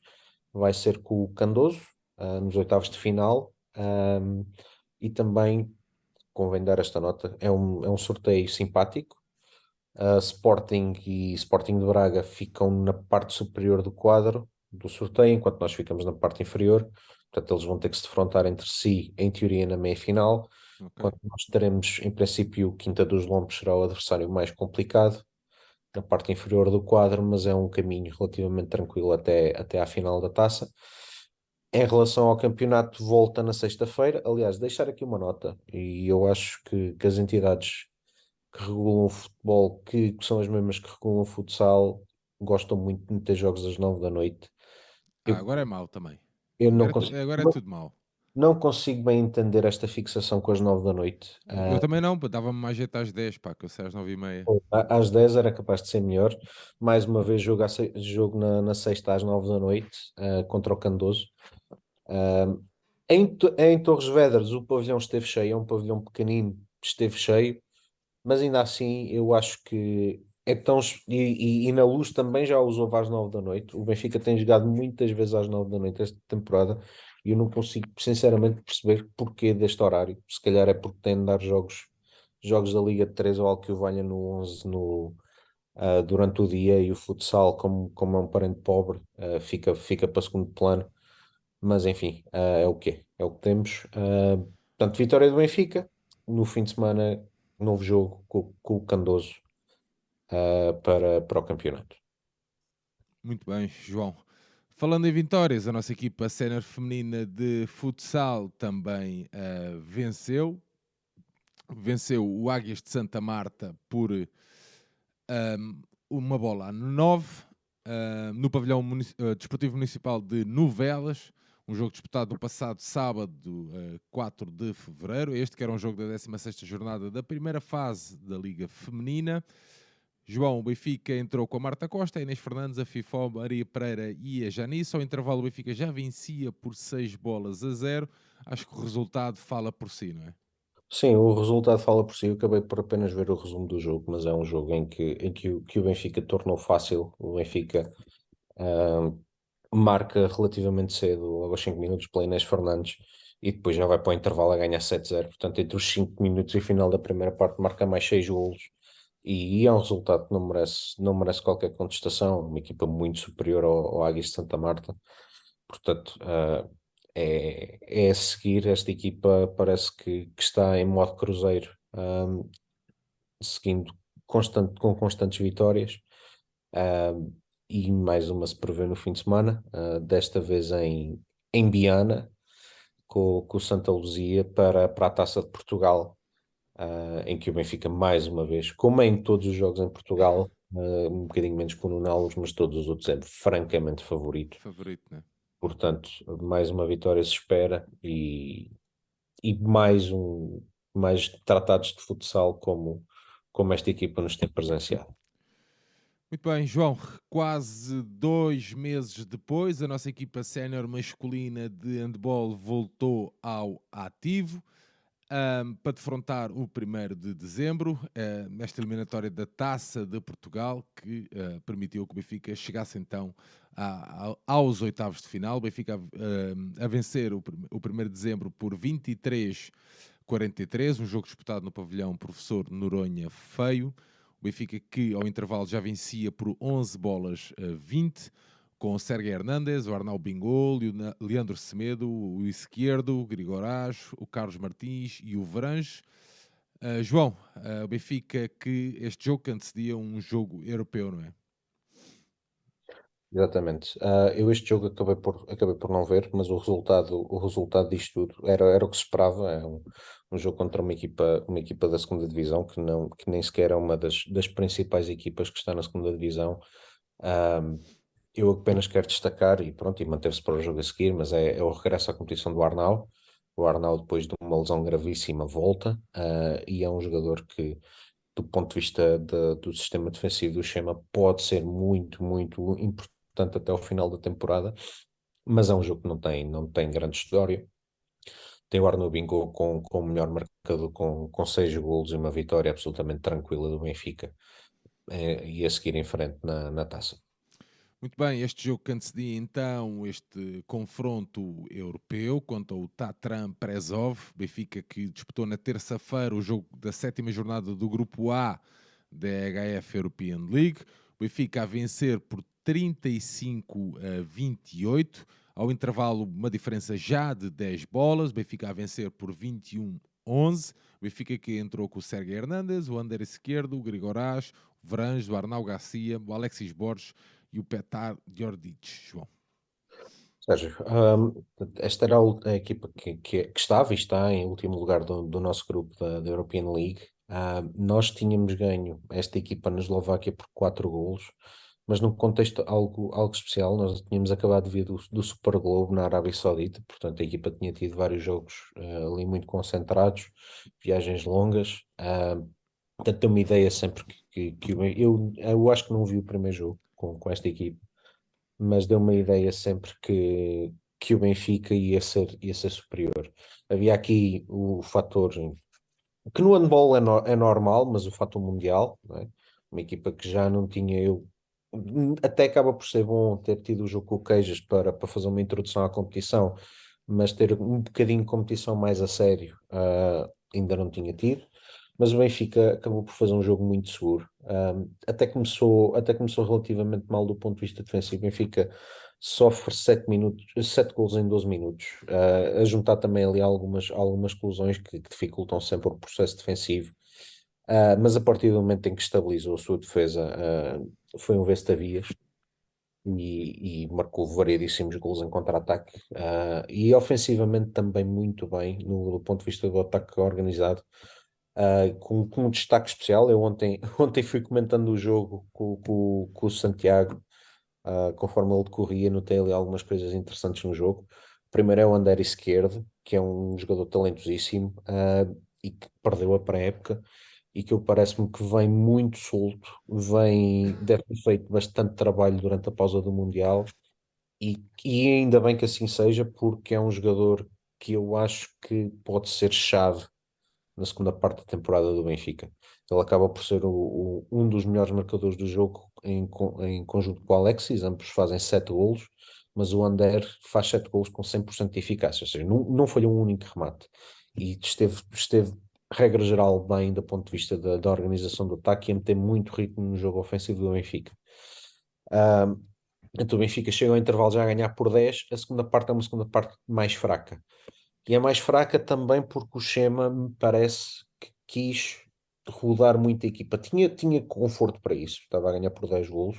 B: vai ser com o Candoso, uh, nos oitavos de final, e também convém dar esta nota: é um, é um sorteio simpático. Sporting e Sporting de Braga ficam na parte superior do quadro do sorteio, enquanto nós ficamos na parte inferior. Portanto, eles vão ter que se defrontar entre si, em teoria, na meia-final. Okay. Enquanto nós teremos, em princípio, o Quinta dos Lombos será o adversário mais complicado na parte inferior do quadro, mas é um caminho relativamente tranquilo até, até à final da taça. Em relação ao campeonato, volta na sexta-feira. Aliás, deixar aqui uma nota, e eu acho que, que as entidades que regulam o futebol, que, que, são as mesmas que regulam o futsal, gostam muito de ter jogos às nove da noite.
A: Ah, agora é mau também.
B: Eu não
A: agora,
B: consigo,
A: agora é tudo mau.
B: Não consigo bem entender esta fixação com as 9 da noite.
A: Eu uh, também não, dava-me mais jeito às 10, pá, que eu sei às 9 e meia.
B: Às 10 era capaz de ser melhor. Mais uma vez, jogo, jogo na, na sexta às 9 da noite uh, contra o Candoso. Uh, em, em Torres Vedras, o pavilhão esteve cheio, é um pavilhão pequenino, esteve cheio, mas ainda assim eu acho que então, e, e, e, na luz também já usou às 9 da noite. O Benfica tem jogado muitas vezes às 9 da noite esta temporada e eu não consigo, sinceramente, perceber porquê deste horário. Se calhar é porque tem de dar jogos, jogos da Liga de 3 ou algo que o valha no 11 no, uh, durante o dia e o futsal, como, como é um parente pobre, uh, fica, fica para segundo plano. Mas enfim, uh, é o que é, o que temos. portanto, vitória do Benfica. No fim de semana, novo jogo com, com o Candoso uh, para, para o campeonato.
A: Muito bem, João. Falando em vitórias, a nossa equipa sénior feminina de futsal também uh, venceu. Venceu o Águias de Santa Marta por um, uma bola a 9 uh, no pavilhão desportivo municipal de Novelas. Um jogo disputado no passado sábado, uh, 4 de fevereiro. Este que era um jogo da 16 jornada da primeira fase da Liga Feminina. João, o Benfica entrou com a Marta Costa, a Inês Fernandes, a Fifó, Maria Pereira e a Janice. Ao intervalo, o Benfica já vencia por 6 bolas a 0. Acho que o resultado fala por si, não é?
B: Sim, o resultado fala por si. Eu acabei por apenas ver o resumo do jogo, mas é um jogo em que, em que, o, que o Benfica tornou fácil. O Benfica uh, marca relativamente cedo, aos 5 minutos, pela Inês Fernandes, e depois já vai para o intervalo a ganhar 7-0. Portanto, entre os 5 minutos e final da primeira parte, marca mais 6 golos e é um resultado que não merece, não merece qualquer contestação, uma equipa muito superior ao, ao Águias de Santa Marta, portanto uh, é, é seguir, esta equipa parece que, que está em modo cruzeiro, um, seguindo constante, com constantes vitórias, um, e mais uma se prevê no fim de semana, uh, desta vez em, em Biana, com, com o Santa Luzia para, para a Taça de Portugal, uh, em que o Benfica, mais uma vez, como é em todos os jogos em Portugal, uh, um bocadinho menos com o Nuno mas todos os outros é francamente favorito.
A: Favorito, né?
B: Portanto, mais uma vitória se espera e, e mais um mais tratados de futsal como, como esta equipa nos tem presenciado.
A: Muito bem, João. Quase dois meses depois, a nossa equipa sénior masculina de handball voltou ao ativo um, para defrontar o 1 de dezembro, uh, nesta eliminatória da Taça de Portugal, que uh, permitiu que o Benfica chegasse então a, a, aos oitavos de final. O Benfica uh, a vencer o, o 1 de dezembro por 23-43, um jogo disputado no pavilhão Professor Noronha Feio. O Benfica que ao intervalo já vencia por 11 bolas a 20, com o Sérgio Hernandes, o Arnaldo Bingol, o Leandro Semedo, o Esquerdo, o Grigorás, o Carlos Martins e o Verange. Uh, João, uh, o Benfica que este jogo que antecedia um jogo europeu, não é?
B: Exatamente. Uh, eu este jogo acabei por, acabei por não ver, mas o resultado, o resultado disto tudo era, era o que se esperava. É um, um jogo contra uma equipa, uma equipa da segunda divisão que, não, que nem sequer é uma das, das principais equipas que está na segunda divisão. Eu apenas quero destacar, e pronto, e manteve-se para o jogo a seguir, mas é, é o regresso à competição do Arnau. O Arnau, depois de uma lesão gravíssima, volta uh, e é um jogador que do ponto de vista de, do sistema defensivo do Chema, pode ser muito, muito importante até o final da temporada. Mas é um jogo que não tem, não tem grande história. Tem o Arno Bingo com, com o melhor marcador, com, com seis golos e uma vitória absolutamente tranquila do Benfica. É, e a seguir em frente na, na taça.
A: Muito bem, este jogo que antecedia então este confronto europeu contra o Tatran Prezov, Benfica que disputou na terça-feira o jogo da sétima jornada do Grupo A da HF European League. Benfica a vencer por 35 a 28. Ao intervalo, uma diferença já de 10 bolas. Benfica a vencer por 21 11. O Benfica que entrou com o Sérgio Hernandes, o Ander Esquerdo, o Grigorás, o Veranjo, o Arnau Garcia, o Alexis Borges e o Petar Djordic. João.
B: Sérgio, um, esta era a, equipa que, que, que, estava e está em último lugar do, do nosso grupo da, da European League. Uh, nós tínhamos ganho esta equipa na Eslováquia por 4 golos mas num contexto algo, algo especial, nós tínhamos acabado de vir do, do Super Globo na Arábia Saudita, portanto a equipa tinha tido vários jogos uh, ali muito concentrados, viagens longas, uh, portanto tem uma ideia sempre que, que, que eu, eu, acho que não vi o primeiro jogo com, com esta equipa, mas deu uma ideia sempre que, que o Benfica ia ser, ia ser superior. Havia aqui o fator que no handball é, no, é normal, mas o fator mundial, é? uma equipa que já não tinha eu até acaba por ser bom ter tido o jogo com o Queijas para, para fazer uma introdução à competição, mas ter um bocadinho de competição mais a sério uh, ainda não tinha tido. Mas o Benfica acabou por fazer um jogo muito seguro. Uh, até, começou, até começou relativamente mal do ponto de vista defensivo. O Benfica sofre 7 minutos, 7 gols em 12 minutos, uh, a juntar também ali algumas, algumas exclusões que, que dificultam sempre o processo defensivo. Uh, mas a partir do momento em que estabilizou a sua defesa, uh, foi um Vestavias e, e marcou variedíssimos gols em contra-ataque e ofensivamente também muito bem no, do ponto de vista do ataque organizado. Com, com, um destaque especial, eu ontem, ontem fui comentando o jogo com, com, com o Santiago, conforme ele decorria, notei ali algumas coisas interessantes no jogo. primeiro é o André Esquerdo, que é um jogador talentosíssimo e que perdeu a pré-época e que eu parece-me que vem muito solto, vem, deve ter feito bastante trabalho durante a pausa do Mundial e, e ainda bem que assim seja, porque é um jogador que eu acho que pode ser chave na segunda parte da temporada do Benfica. Ele acaba por ser o, o, um dos melhores marcadores do jogo em, em conjunto com o Alexis, ambos fazem 7 golos, mas o Ander faz 7 golos com 100% de eficácia, ou seja, não, não foi um único remate e esteve, esteve regra geral, bem do ponto de vista da, da organização do ataque e a meter muito ritmo no jogo ofensivo do Benfica. Então o Benfica chega ao intervalo já a ganhar por 10, a segunda parte é uma segunda parte mais fraca. E é mais fraca também porque o Schema me parece que quis rodar muito a equipa. Tinha, tinha conforto para isso, estava a ganhar por 10 golos.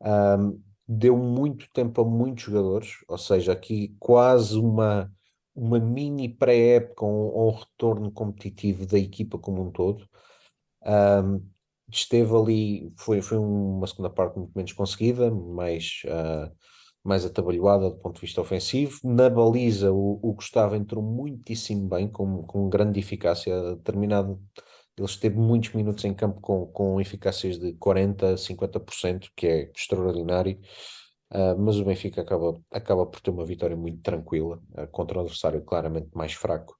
B: Um, deu muito tempo a muitos jogadores, ou seja, aqui quase uma, uma mini pré-época um, um retorno competitivo da equipa como um todo. Um, esteve ali, foi, foi uma segunda parte muito menos conseguida, mais, uh, mais atabalhoada do ponto de vista ofensivo. Na baliza, o, o Gustavo entrou muitíssimo bem, com, com grande eficácia, determinado. Ele esteve muitos minutos em campo com, com eficácias de 40%, 50%, que é extraordinário. Uh, mas o Benfica acaba, acaba por ter uma vitória muito tranquila uh, contra um adversário claramente mais fraco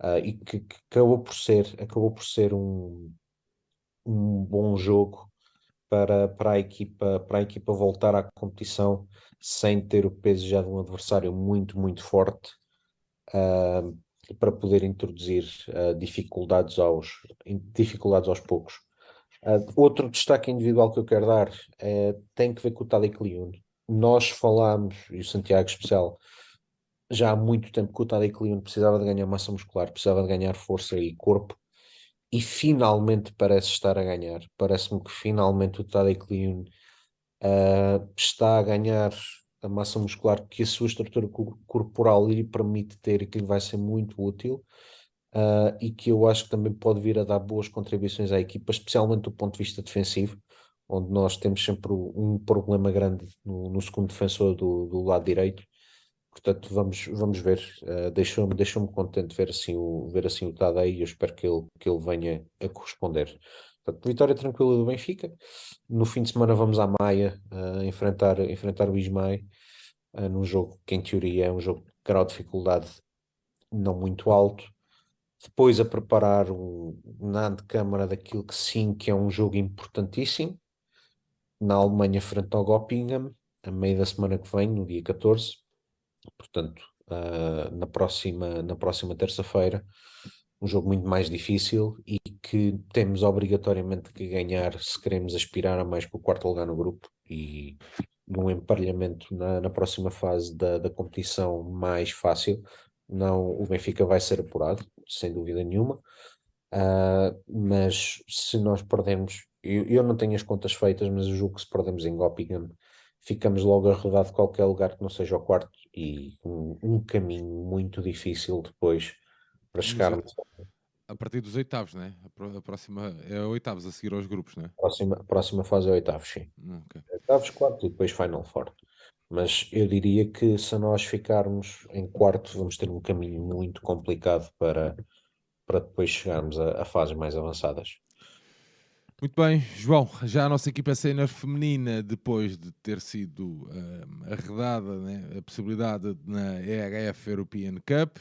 B: uh, e que, que, acabou por ser acabou por ser um, um bom jogo para, para, a equipa, para a equipa voltar à competição sem ter o peso já de um adversário muito, muito forte uh, para poder introduzir uh, dificuldades, aos, dificuldades aos poucos. Uh, outro destaque individual que eu quero dar é, tem que ver com o Tadic Liun. Nós falámos, e o Santiago especial, já há muito tempo que o Tadic Liun precisava de ganhar massa muscular, precisava de ganhar força e corpo e finalmente parece estar a ganhar. Parece-me que finalmente o Tadej Kliun uh, está a ganhar a massa muscular que a sua estrutura corporal lhe permite ter e que lhe vai ser muito útil. Uh, e que eu acho que também pode vir a dar boas contribuições à equipa, especialmente do ponto de vista defensivo, onde nós temos sempre um problema grande no, no segundo defensor do, do lado direito, Portanto, vamos, vamos ver. Uh, Deixou-me deixou contente ver assim o, ver assim o Tadei e eu espero que ele, que ele venha a corresponder. Portanto, vitória tranquila do Benfica. No fim de semana vamos à Maia uh, enfrentar, enfrentar o Ismael uh, num jogo que em teoria é um jogo de grau de dificuldade não muito alto. Depois a preparar um, na antecâmara daquilo que sim que é um jogo importantíssimo na Alemanha frente ao Göppingen, a meio da semana que vem, no dia 14 Portanto, uh, na próxima, na próxima terça-feira, um jogo muito mais difícil e que temos obrigatoriamente que ganhar se queremos aspirar a mais que o quarto lugar no grupo e num emparelhamento na, na próxima fase da, da competição mais fácil. Não, o Benfica vai ser apurado, sem dúvida nenhuma, uh, mas se nós perdermos, eu, eu não tenho as contas feitas, mas eu julgo que se perdemos em Göppingen, ficamos logo a rodar de qualquer lugar que não seja o quarto e um, um caminho muito difícil depois para chegarmos.
A: A partir dos oitavos, né? A próxima é oitavos a seguir aos grupos, né?
B: A próxima, próxima fase é oitavos, sim. Hum, okay. Oitavos, quarto e depois Final Four. Mas eu diria que se nós ficarmos em quarto, vamos ter um caminho muito complicado para, para depois chegarmos a, a fases mais avançadas.
A: Muito bem, João, já a nossa equipa sénior feminina, depois de ter sido uh, arredada né, a possibilidade na EHF European Cup,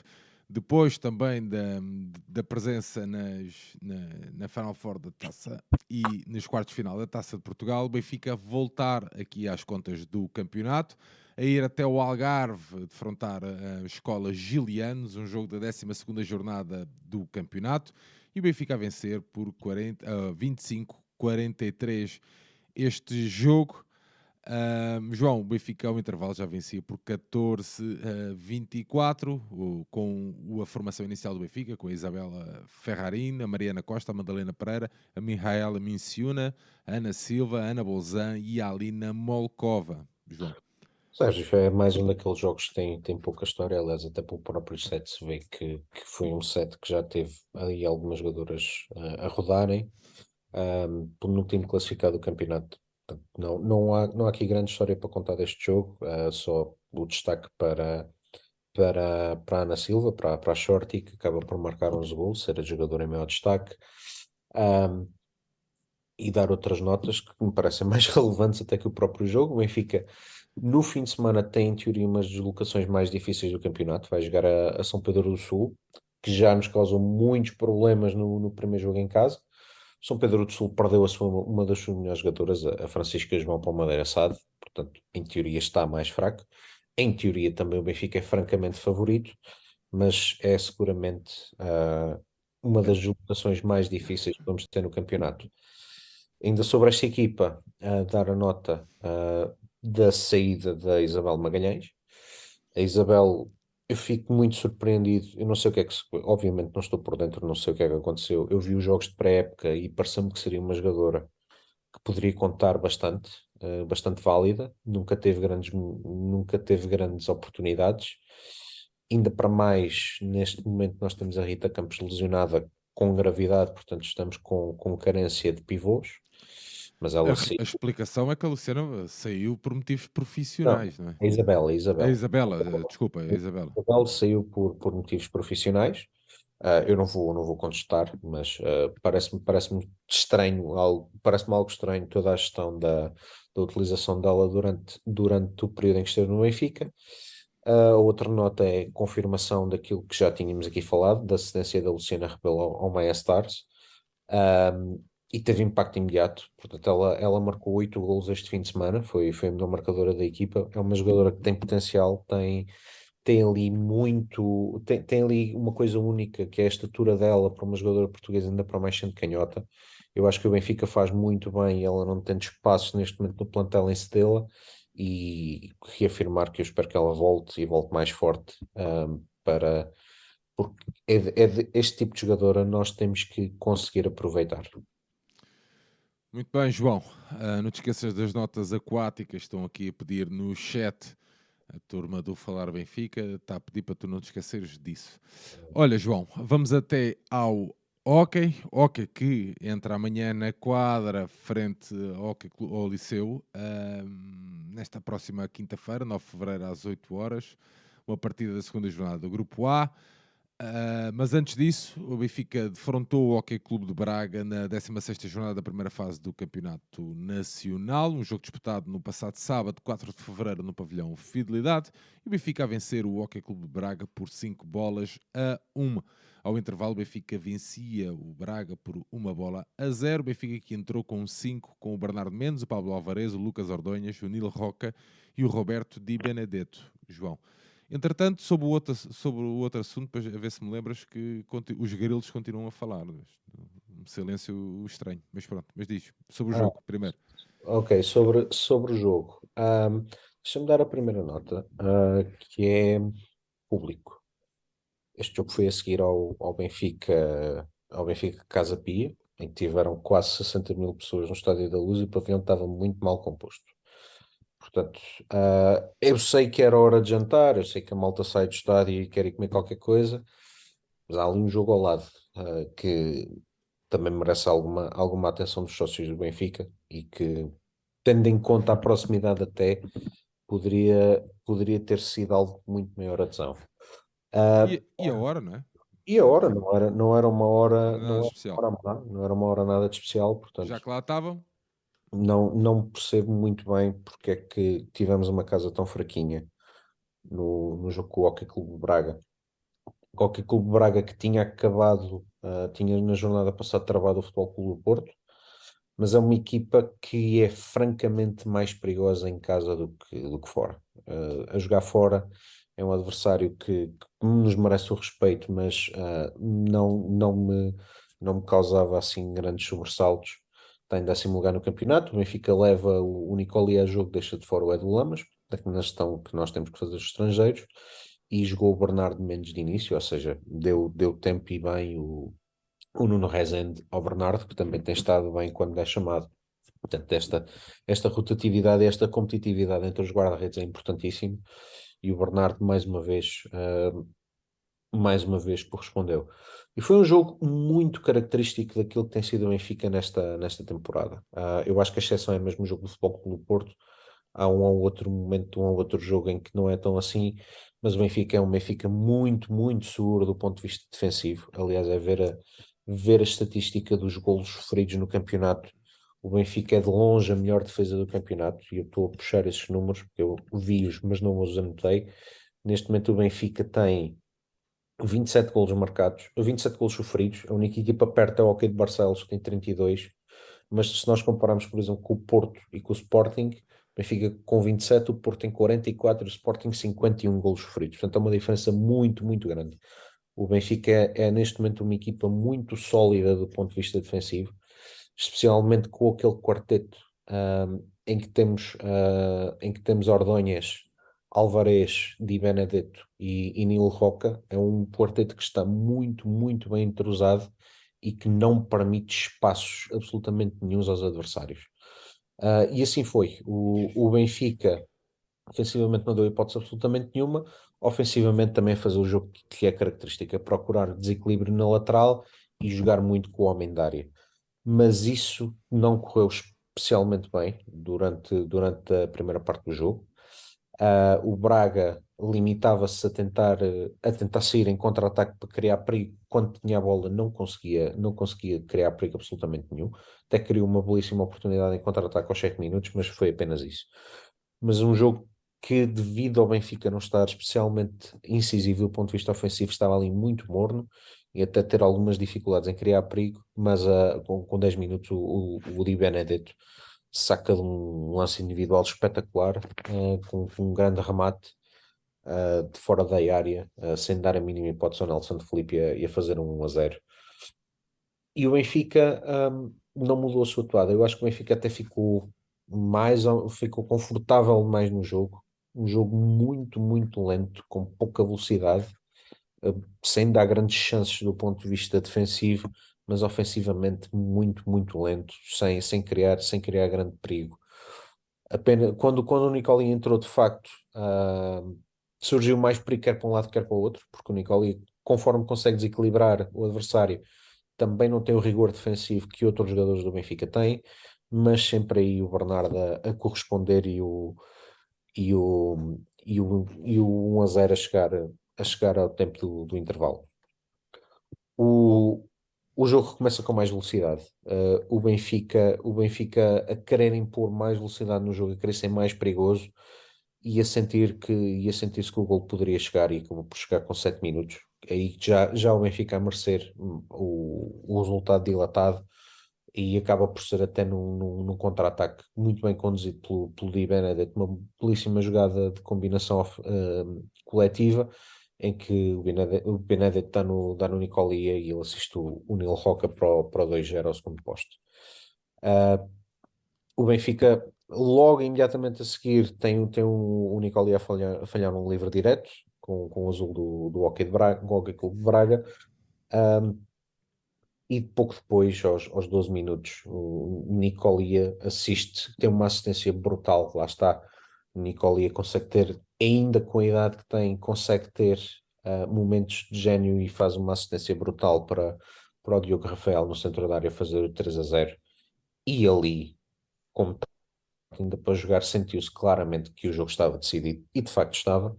A: depois também da, da presença nas, na, na Final Four da Taça e nos quartos de final da Taça de Portugal, o Benfica voltar aqui às contas do campeonato, a ir até o Algarve defrontar a escola Gilianos, um jogo da 12 jornada do campeonato e o Benfica a vencer por 40, uh, 25-43 este jogo. Uh, João, o Benfica ao intervalo já vencia por 14-24, uh, com a formação inicial do Benfica, com a Isabela Ferrarina, a Mariana Costa, a Madalena Pereira, a Mihaela Minciuna, a Ana Silva, a Ana Bolzan e a Alina Molkova. João.
B: Sérgio, é mais um daqueles jogos que tem, tem pouca história, aliás, até pelo próprio set se vê que, que foi um set que já teve ali algumas jogadoras uh, a rodarem um, no time classificado do campeonato. Não, não, há, não há aqui grande história para contar deste jogo, uh, só o destaque para, para, para Ana Silva, para, para a Shorty, que acaba por marcar 11 gols, ser a jogadora em maior destaque. Um, e dar outras notas que me parecem mais relevantes até que o próprio jogo. O Benfica no fim de semana tem, em teoria, umas deslocações mais difíceis do campeonato. Vai jogar a, a São Pedro do Sul, que já nos causou muitos problemas no, no, primeiro jogo em casa. São Pedro do Sul perdeu sua, uma das suas melhores jogadoras, a, Francisca João Palmadeira Sade, portanto, em teoria está mais fraco. Em teoria também o Benfica é francamente favorito, mas é seguramente uh, uma das lotações mais difíceis que vamos ter no campeonato. Ainda sobre esta equipa, a dar a nota uh, da saída da Isabel Magalhães. A Isabel, eu fico muito surpreendido. Eu não sei o que é que, obviamente, não estou por dentro, não sei o que é que aconteceu. Eu vi os jogos de pré-época e pareceu-me que seria uma jogadora que poderia contar bastante, uh, bastante válida. Nunca teve grandes, nunca teve grandes oportunidades. Ainda para mais, neste momento, nós temos a Rita Campos lesionada com gravidade, portanto, estamos com, com carência de pivôs. Mas ela
A: a, a, explicação é que a Luciana saiu por motivos profissionais, não, não é?
B: A Isabela, a Isabela.
A: A Isabela, eh, desculpa, a Isabela.
B: A Isabela saiu por, por motivos profissionais. Uh, eu não vou, não vou contestar, mas uh, parece-me parece estranho, algo, parece-me algo estranho toda a gestão da, da utilização dela durante, durante o período em que esteve no Benfica. Uh, a outra nota é confirmação daquilo que já tínhamos aqui falado, da cedência da Luciana Rebelo ao, ao Maia Stars e teve impacto imediato. Portanto, ela, ela marcou oito gols este fim de semana, foi, foi a melhor marcadora da equipa. É uma jogadora que tem potencial, tem, tem ali muito, tem, tem ali uma coisa única que é a estatura dela para uma jogadora portuguesa, ainda para mais sendo canhota. Eu acho que o Benfica faz muito bem, ela não tem espaços neste momento no plantel em cedê-la e reafirmar que eu espero que ela volte e volte mais forte um, para porque é, é de, este tipo de jogadora nós temos que conseguir aproveitar.
A: Muito bem, João. Uh, não te esqueças das notas aquáticas, estão aqui a pedir no chat. A turma do Falar Benfica está a pedir para tu não te esqueceres disso. Olha, João, vamos até ao hockey. Hockey que entra amanhã na quadra frente ao, ao Liceu, uh, nesta próxima quinta-feira, 9 de fevereiro, às 8 horas. Uma partida da segunda jornada do Grupo A. Uh, mas antes disso, o Benfica defrontou o Hockey Clube de Braga na 16ª jornada da primeira fase do Campeonato Nacional, um jogo disputado no passado sábado, 4 de fevereiro, no pavilhão Fidelidade, e o Benfica a vencer o Hockey Clube de Braga por 5 bolas a 1. Ao intervalo, o Benfica vencia o Braga por uma bola a 0. O Benfica que entrou com 5 com o Bernardo Mendes, o Pablo Alvarez, o Lucas Ordonhas, o Nilo Roca e o Roberto Di Benedetto. João. Entretanto, sobre o outro, sobre o outro assunto, para ver se me lembras que os grilos continuam a falar. Um silêncio estranho. Mas pronto, mas diz. Sobre o ah, jogo, primeiro.
B: Ok, sobre, sobre o jogo. Um, Deixa-me dar a primeira nota, uh, que é público. Este jogo foi a seguir ao, ao Benfica, ao Benfica Casa Pia, em que tiveram quase 60 mil pessoas no Estádio da Luz e o pavilhão estava muito mal composto. Portanto, uh, eu sei que era hora de jantar, eu sei que a malta sai do estádio e quer ir comer qualquer coisa, mas há ali um jogo ao lado uh, que também merece alguma, alguma atenção dos sócios do Benfica e que, tendo em conta a proximidade até, poderia, poderia ter sido algo de muito maior adesão.
A: Uh, e, e, a hora, não é?
B: E a hora, não era, não era uma hora, não, não, era uma hora, não era uma hora nada de especial, portanto.
A: Já que lá estavam?
B: Não, não percebo muito bem porque é que tivemos uma casa tão fraquinha no, no jogo com o Hockey Clube Braga. O Hockey Clube Braga que tinha acabado, uh, tinha na jornada passada travado o Futebol Clube do Porto, mas é uma equipa que é francamente mais perigosa em casa do que, do que fora. Uh, a jogar fora é um adversário que, que nos merece o respeito, mas uh, não, não, me, não me causava assim grandes sobressaltos está em décimo lugar no campeonato. O Benfica leva o, Nicoli a jogo, deixa de fora o Edu Lamas, na gestão que nós temos que fazer os estrangeiros, e jogou o Bernardo Mendes de início, ou seja, deu, deu tempo e bem o, o Nuno Rezende ao Bernardo, que também tem estado bem quando é chamado. Portanto, esta, esta rotatividade, esta competitividade entre os guarda-redes é importantíssimo e o Bernardo, mais uma vez, uh, mais uma vez correspondeu. E foi um jogo muito característico daquilo que tem sido o Benfica nesta, nesta temporada. Uh, eu acho que a exceção é mesmo o jogo do Futebol pelo Porto. Há um ou outro momento, um ou outro jogo em que não é tão assim, mas o Benfica é um Benfica muito, muito seguro do ponto de vista defensivo. Aliás, é ver a, ver a estatística dos golos sofridos no campeonato. O Benfica é de longe a melhor defesa do campeonato e eu estou a puxar esses números porque eu vi-os, mas não os anotei. Neste momento, o Benfica tem 27 golos marcados, 27 golos sofridos. A única equipa perto é o Hockey de Barcelos, que tem 32. Mas se nós compararmos, por exemplo, com o Porto e com o Sporting, Benfica com 27, o Porto tem 44 e o Sporting 51 golos sofridos. Portanto, é uma diferença muito, muito grande. O Benfica é, é, neste momento uma equipa muito sólida do ponto de vista defensivo, especialmente com aquele quarteto um, em que temos uh, em que temos Ordonhas, Alvarez, Di Benedetto e, e Nilo Roca. É um quarteto que está muito, muito bem entrosado e que não permite espaços absolutamente nenhums aos adversários. Uh, e assim foi. O, o Benfica ofensivamente não deu hipótese absolutamente nenhuma, ofensivamente também fazer o jogo que é característica, procurar desequilíbrio na lateral e jogar muito com o homem da área. Mas isso não correu especialmente bem durante, durante a primeira parte do jogo. Uh, o Braga limitava-se a tentar, a tentar sair em contra-ataque para criar perigo. Quando tinha a bola, não conseguia, não conseguia criar perigo absolutamente nenhum. Até criou uma belíssima oportunidade em contra-ataque aos 7 minutos, mas foi apenas isso. Mas um jogo que, devido ao Benfica não estar especialmente incisivo do ponto de vista ofensivo, estava ali muito morno e até ter algumas dificuldades em criar perigo. Mas uh, com, com 10 minutos, o, o, o Di Benedetto saca de um lance individual espetacular, uh, com, com, um grande remate uh, de fora da área, uh, sem dar a mínima hipótese ao Nelson de Felipe a, a fazer um 1 a 0. E o Benfica um, não mudou a sua atuada. Eu acho que o Benfica até ficou mais, ficou confortável mais no jogo. Um jogo muito, muito lento, com pouca velocidade, sem dar grandes chances do ponto de vista defensivo mas ofensivamente muito, muito lento, sem, sem, criar, sem criar grande perigo. Apenas, quando, quando o Nicoli entrou, de facto, uh, surgiu mais perigo quer para um lado, quer para o outro, porque o Nicoli, conforme consegue desequilibrar o adversário, também não tem o rigor defensivo que outros jogadores do Benfica têm, mas sempre aí o Bernardo a, a corresponder e o, e o, e o, e o 1 a 0 a chegar, a chegar ao tempo do, do intervalo. O, o jogo começa com mais velocidade. Uh, o, Benfica, o Benfica a querer impor mais velocidade no jogo, a querer ser mais perigoso e a sentir que ia sentir-se que o gol poderia chegar e acabou por chegar com 7 minutos. Aí já, já o Benfica a merecer hum, o, o resultado dilatado e acaba por ser até num, num, num contra-ataque muito bem conduzido pelo, pelo Di Benedetto, uma belíssima jogada de combinação uh, coletiva em que o Benedetto, está no, dá no Nicolia e ele assiste o, o Nil Roca para o, para o 2-0 ao segundo posto. Uh, o Benfica, logo imediatamente a seguir, tem, tem um, o Nicolia a falhar, a falhar um livre direto com, com o azul do, do Hockey de Braga, Hockey Clube de Braga. Um, e pouco depois, aos, aos 12 minutos, o Nicolia assiste, tem uma assistência brutal, lá está. O Nicolia consegue ter ainda com a idade que tem, consegue ter uh, momentos de gênio e faz uma assistência brutal para, para o Diogo Rafael no centro da área fazer o 3 a 0. E ali, como ainda para jogar, sentiu-se claramente que o jogo estava decidido e de facto estava.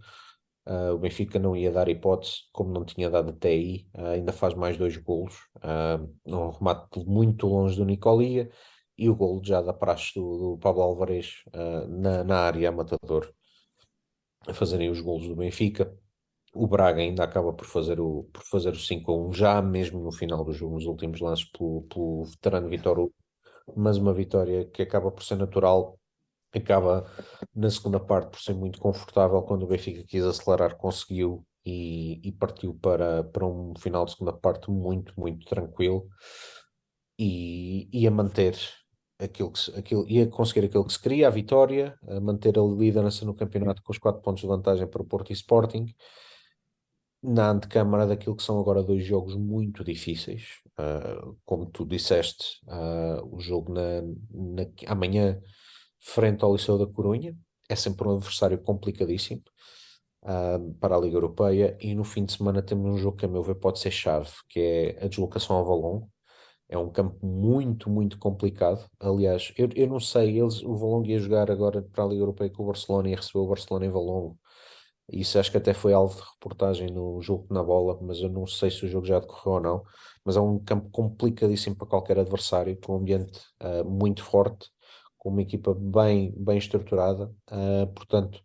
B: Uh, o Benfica não ia dar hipótese, como não tinha dado até aí, uh, ainda faz mais dois golos, uh, um remate muito longe do Nicolia e o golo já da praxe do, do Pablo Alvarez na, na área matador a fazerem os golos do Benfica. O Braga ainda acaba por fazer o, por fazer o 5 a 1, já mesmo no final do jogo, nos últimos lances, pelo, pelo veterano Vitor Hugo. Mas uma vitória que acaba por ser natural, acaba na segunda parte por ser muito confortável. Quando o Benfica quis acelerar, conseguiu e, e partiu para, para um final de segunda parte muito, muito tranquilo. E, e a manter aquilo que aquilo, ia conseguir aquilo que se queria, a vitória, a manter a liderança no campeonato com os 4 pontos de vantagem para o Porto e Sporting, na antecâmara daquilo que são agora dois jogos muito difíceis, uh, como tu disseste, uh, o jogo na, na, amanhã frente ao Liceu da Corunha, é sempre um adversário complicadíssimo uh, para a Liga Europeia, e no fim de semana temos um jogo que a meu ver pode ser chave, que é a deslocação ao Valon, é um campo muito, muito complicado. Aliás, eu, eu não sei, eles, o Valongo ia jogar agora para a Liga Europeia com o Barcelona e recebeu o Barcelona em Valongo. Isso acho que até foi alvo de reportagem no jogo na bola, mas eu não sei se o jogo já decorreu ou não. Mas é um campo complicadíssimo para qualquer adversário, com um ambiente uh, muito forte, com uma equipa bem, bem estruturada. Uh, portanto,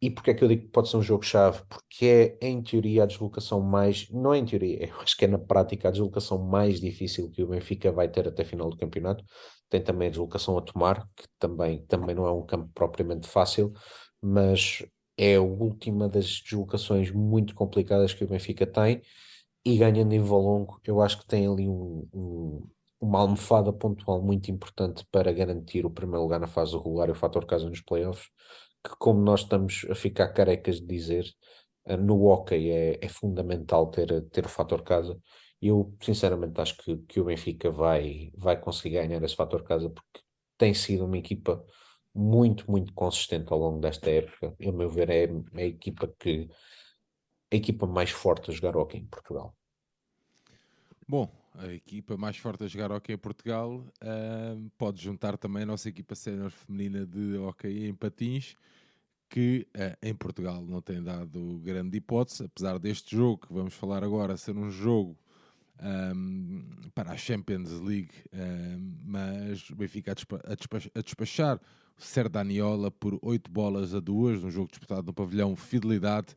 B: e porque é que eu digo que pode ser um jogo-chave? Porque é, em teoria, a deslocação mais. Não é em teoria, eu acho que é na prática a deslocação mais difícil que o Benfica vai ter até final do campeonato. Tem também a deslocação a tomar, que também, também não é um campo propriamente fácil, mas é a última das deslocações muito complicadas que o Benfica tem e ganha nível longo. Eu acho que tem ali um, um, uma almofada pontual muito importante para garantir o primeiro lugar na fase regular e o fator casa nos playoffs, que como nós estamos a ficar carecas de dizer, eh, no hockey é, é fundamental ter, ter o fator casa. Eu sinceramente acho que, que o Benfica vai, vai conseguir ganhar esse fator casa porque tem sido uma equipa muito, muito consistente ao longo desta época. A meu ver, é, é a equipa que a equipa mais forte a jogar hockey em Portugal.
A: Bom, a equipa mais forte a jogar hockey em Portugal uh, pode juntar também a nossa equipa sénior feminina de hockey em patins, que uh, em Portugal não tem dado grande hipótese, apesar deste jogo que vamos falar agora ser um jogo um, para a Champions League, um, mas o Benfica a, despa a despachar o Serdaniola por 8 bolas a 2, num jogo disputado no pavilhão Fidelidade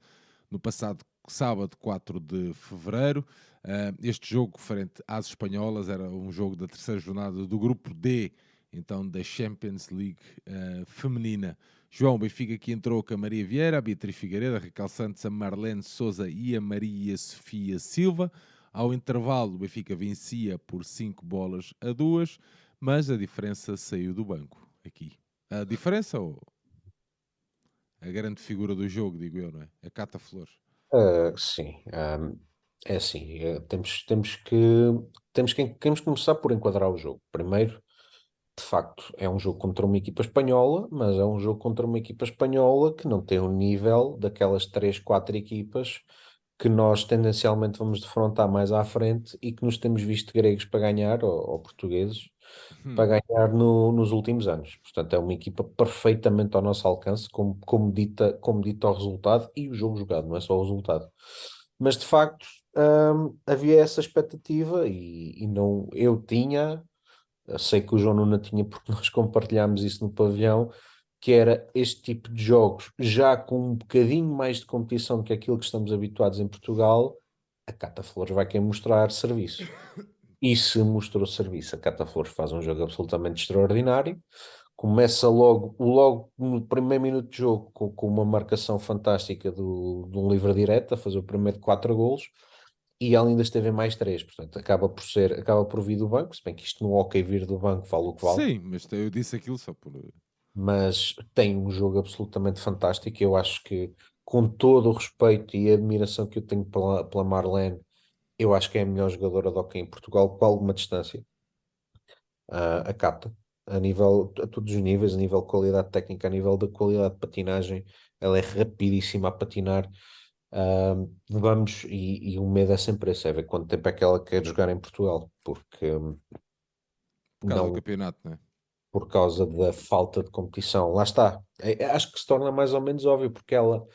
A: no passado sábado 4 de fevereiro. Uh, este jogo, frente às espanholas, era um jogo da terceira jornada do grupo D, então da Champions League uh, feminina. João Benfica que entrou com a Maria Vieira, a Beatriz Figueiredo, a Raquel Santos, a Marlene Souza e a Maria Sofia Silva. Ao intervalo, o Benfica vencia por 5 bolas a 2, mas a diferença saiu do banco aqui. A diferença ou a grande figura do jogo, digo eu, não é? A Cata Flores.
B: Uh, sim, é assim, é, temos, temos que temos que temos que começar por enquadrar o jogo. Primeiro, de facto, é um jogo contra uma equipa espanhola, mas é um jogo contra uma equipa espanhola que não tem o nível daquelas três, quatro equipas que nós tendencialmente vamos defrontar mais à frente e que nos temos visto gregos para ganhar, ou, ou portugueses, hum. para ganhar no, nos últimos anos. Portanto, é uma equipa perfeitamente ao nosso alcance, como, como, dita, como dita o resultado e o jogo jogado, não é só o resultado. Mas de facto hum, havia essa expectativa e, e não eu tinha, sei que o João Nuna tinha porque nós compartilhámos isso no pavilhão, que era este tipo de jogos, já com um bocadinho mais de competição do que aquilo que estamos habituados em Portugal, a Cata Flores vai querer mostrar serviço. E se mostrou serviço, a Cata Flores faz um jogo absolutamente extraordinário. Começa logo, logo no primeiro minuto de jogo com, com uma marcação fantástica do, de um livre direto, a fazer o primeiro de quatro golos e ela ainda esteve em mais três, portanto acaba por ser, acaba por vir do banco, se bem que isto no hockey vir do banco vale o que vale.
A: Sim, mas eu disse aquilo só por
B: mas tem um jogo absolutamente fantástico. Eu acho que, com todo o respeito e admiração que eu tenho pela, pela Marlene, eu acho que é a melhor jogadora de hockey em Portugal, com alguma distância. Uh, a capta a nível, a todos os níveis, a nível de qualidade técnica, a nível da qualidade de patinagem, ela é rapidíssima a patinar. Uh, vamos, e, e, o medo é sempre esse, é ver quanto tempo é que ela quer jogar em Portugal, porque
A: por causa não, do campeonato, não é?
B: por causa da falta de competição. Lá está. É, é, acho que se torna mais ou menos óbvio, porque ela,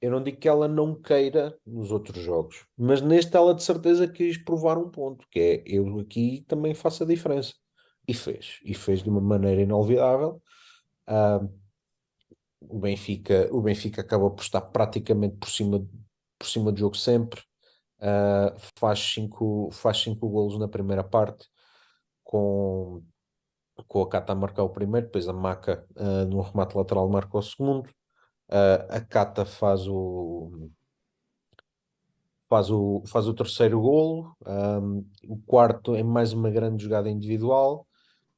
B: eu não digo que ela não queira nos outros jogos, mas neste ela de certeza quis provar um ponto, que é eu aqui também faço a diferença. E fez. E fez de uma maneira inolvidável. Uh, o Benfica, o Benfica acaba por estar praticamente por cima, por cima do jogo sempre. Uh, faz cinco, faz cinco golos na primeira parte com com a Cata a marcar o primeiro, depois a Maca uh, no remate lateral marca o segundo, uh, a Cata faz o faz o, faz o terceiro golo, um, o quarto é mais uma grande jogada individual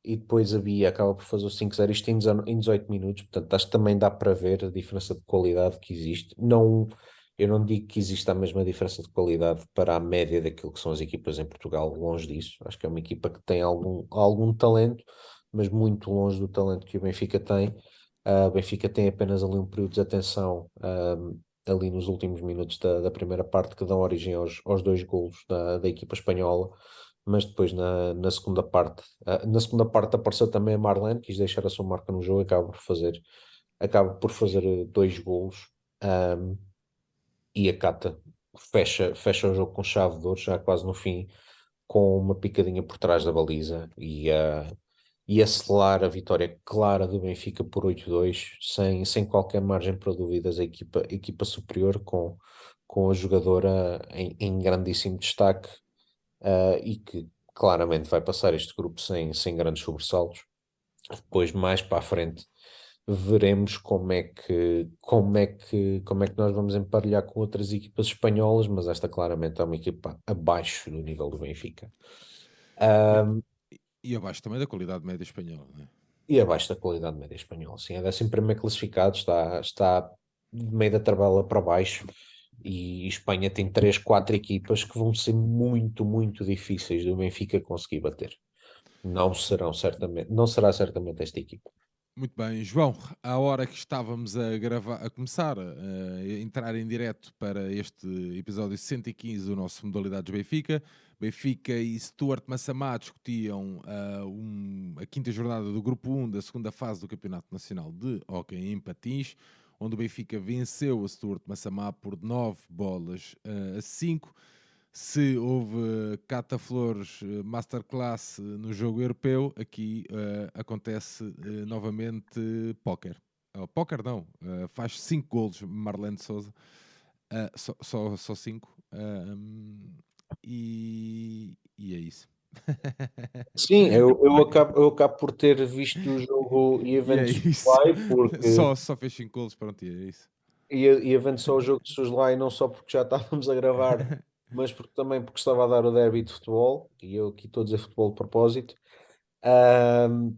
B: e depois a Bia acaba por fazer o 5-0 isto em 18 minutos, portanto acho que também dá para ver a diferença de qualidade que existe, não eu não digo que exista a mesma diferença de qualidade para a média daquilo que são as equipas em Portugal, longe disso. Acho que é uma equipa que tem algum, algum talento, mas muito longe do talento que o Benfica tem. Uh, o Benfica tem apenas ali um período de atenção uh, ali nos últimos minutos da, da, primeira parte que dão origem aos, aos dois golos da, da equipa espanhola, mas depois na, na segunda parte, uh, na segunda parte apareceu também a Marlene, quis deixar a sua marca no jogo, acaba por fazer, acaba por fazer dois golos. Um, e a Cata fecha, fecha o jogo com chave de ouro, já quase no fim, com uma picadinha por trás da baliza e, uh, e a selar a vitória clara do Benfica por 8-2, sem, sem qualquer margem para dúvidas, a equipa, a equipa superior com, com a jogadora em, em grandíssimo destaque uh, e que claramente vai passar este grupo sem, sem grandes sobressaltos. Depois, mais para a frente, veremos como é que como é que como é que nós vamos emparelhar com outras equipas espanholas, mas esta claramente é uma equipa abaixo do nível do Benfica. Um,
A: e, abaixo também da qualidade média espanhola, não é?
B: E abaixo da qualidade média espanhola, sim, é décimo primeiro classificado, está, está de meio da tabela para baixo e Espanha tem três, quatro equipas que vão ser muito, muito difíceis do Benfica conseguir bater. Não serão certamente, não será certamente esta equipa.
A: Muito bem, João, à hora que estávamos a gravar, a começar a, entrar em direto para este episódio 115 do nosso Modalidades Benfica, Benfica e Stuart Massamá discutiam uh, um, a quinta jornada do Grupo 1 da segunda fase do Campeonato Nacional de Hockey em Patins, onde o Benfica venceu a Stuart Massamá por 9 bolas uh, a 5 se houve Cata Flores eh, Masterclass eh, no jogo europeu, aqui acontece novamente póquer. Uh, póquer não, faz 5 golos Marlene Souza, só 5 só, só cinco, e, e é isso.
B: Sim, eu, eu, acabo, eu acabo por ter visto o jogo e eventos
A: é porque... só, só fez 5 golos, pronto, e é isso.
B: E, e evento só o jogo de Suslai, não só porque já estávamos a gravar mas porque, também porque estava a dar o derby de futebol, e eu aqui estou a dizer futebol de propósito. Um,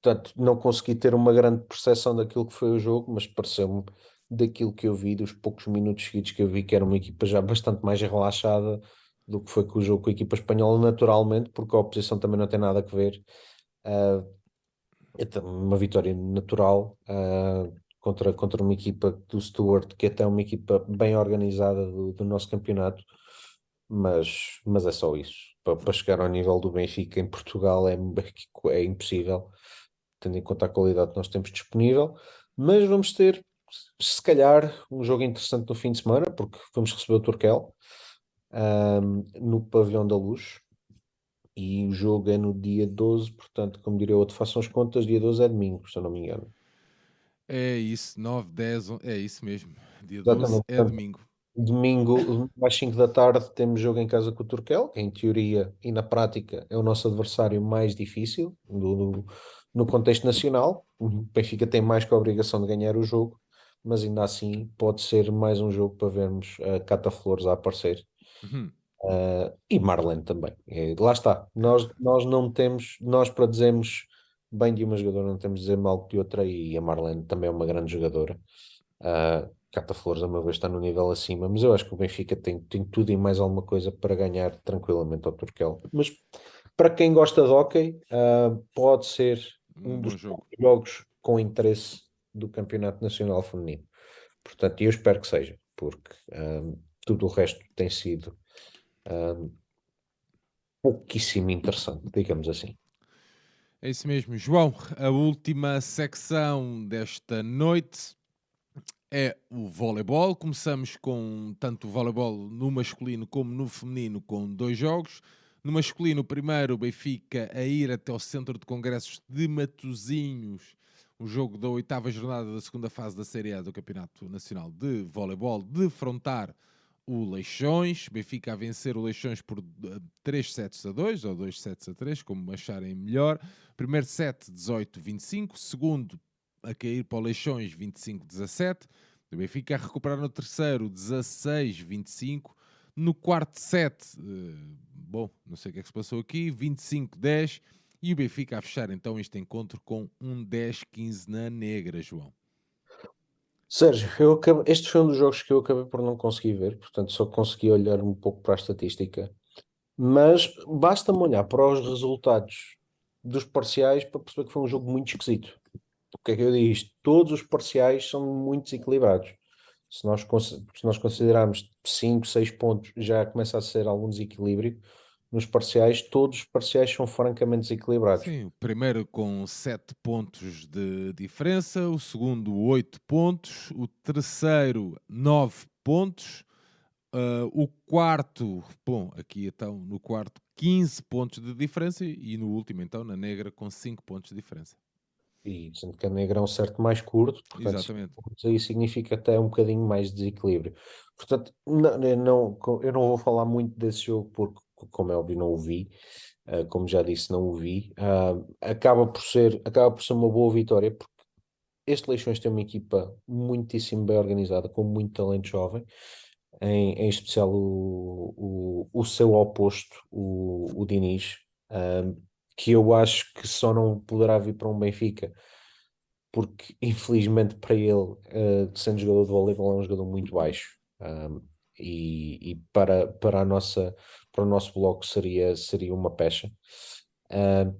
B: portanto, não consegui ter uma grande percepção daquilo que foi o jogo, mas pareceu-me daquilo que eu vi, dos poucos minutos seguidos que eu vi, que era uma equipa já bastante mais relaxada do que foi com o jogo com a equipa espanhola, naturalmente, porque a oposição também não tem nada a ver. Uh, uma vitória natural. Uh, contra, contra uma equipa do Stuart, que é até uma equipa bem organizada do, do nosso campeonato, mas, mas é só isso. Para, para, chegar ao nível do Benfica em Portugal é, é impossível, tendo em conta a qualidade que nós temos disponível, mas vamos ter, se calhar, um jogo interessante no fim de semana, porque vamos receber o Turquel um, no Pavilhão da Luz. E o jogo é no dia 12, portanto, como diria outro, façam as contas, dia 12 é domingo, se eu não me engano.
A: É isso, 9, 10, 11, é isso mesmo. Dia 12 Exatamente. é domingo.
B: Domingo, às 5 da tarde, temos jogo em casa com o Turquel, que em teoria e na prática é o nosso adversário mais difícil do, do, no contexto nacional. O Benfica tem mais que a obrigação de ganhar o jogo, mas ainda assim pode ser mais um jogo para vermos a uh, Cata Flores a aparecer. Uhum. Uh, e Marlene também. E, lá está. Nós, nós não temos, nós para dizermos bem de uma jogadora, não temos de dizer mal de outra, e a Marlene também é uma grande jogadora. Uh, Cata Flores, a meu ver, está no nível acima, mas eu acho que o Benfica tem, tem tudo e mais alguma coisa para ganhar tranquilamente ao Turquel. Mas para quem gosta de hockey, uh, pode ser um, um dos jogo. jogos com interesse do Campeonato Nacional Feminino. Portanto, eu espero que seja, porque ah, tudo o resto tem sido um, pouquíssimo interessante, digamos assim.
A: É isso mesmo, João. A última secção desta noite é o voleibol. Começamos com tanto o voleibol no masculino como no feminino, com dois jogos. No masculino, o primeiro, o Benfica a ir até o Centro de Congressos de Matozinhos, o jogo da oitava jornada da segunda fase da Série A do Campeonato Nacional de Voleibol, defrontar o Leixões. Benfica a vencer o Leixões por 3 eh, sets a 2 ou 2 sets a 3, como acharem melhor. Primeiro set 18-25, segundo a cair para o Leixões 25-17. O Benfica a recuperar no terceiro 16-25. No quarto set, eh, bom, não sei o que é que se passou aqui, 25-10. E o Benfica a fechar então este encontro com um 10-15 na negra, João.
B: Sérgio, eu acabei, este foi um dos jogos que eu acabei por não conseguir ver, portanto só consegui olhar um pouco para a estatística. Mas basta-me olhar para os resultados dos parciais para perceber que foi um jogo muito esquisito. O que é que eu digo isto? Todos os parciais são muito desequilibrados. Se nós, se nós considerarmos 5, 6 pontos, já começa a ser algum desequilíbrio nos parciais, todos os parciais são francamente desequilibrados.
A: Sim, o primeiro com 7 pontos de diferença, o segundo 8 pontos, o terceiro 9 pontos, uh, o quarto, bom, aqui então no quarto 15 pontos de diferença e no último então na negra com 5 pontos de diferença.
B: E sendo que a negra é um certo mais curto, portanto, Exatamente. aí significa até um bocadinho mais de desequilíbrio. Portanto, não, não, eu não vou falar muito desse jogo porque como é óbvio, não o vi. Uh, como já disse, não o vi. Uh, acaba, por ser, acaba por ser uma boa vitória, porque este Leixões tem uma equipa muitíssimo bem organizada, com muito talento jovem, em, em especial o, o, o seu oposto, o, o Diniz, um, que eu acho que só não poderá vir para um Benfica, porque infelizmente para ele, uh, sendo jogador de voleibol, é um jogador muito baixo. Um, e, e, para, para, a nossa, para o nosso bloco seria, seria uma pecha. Uh,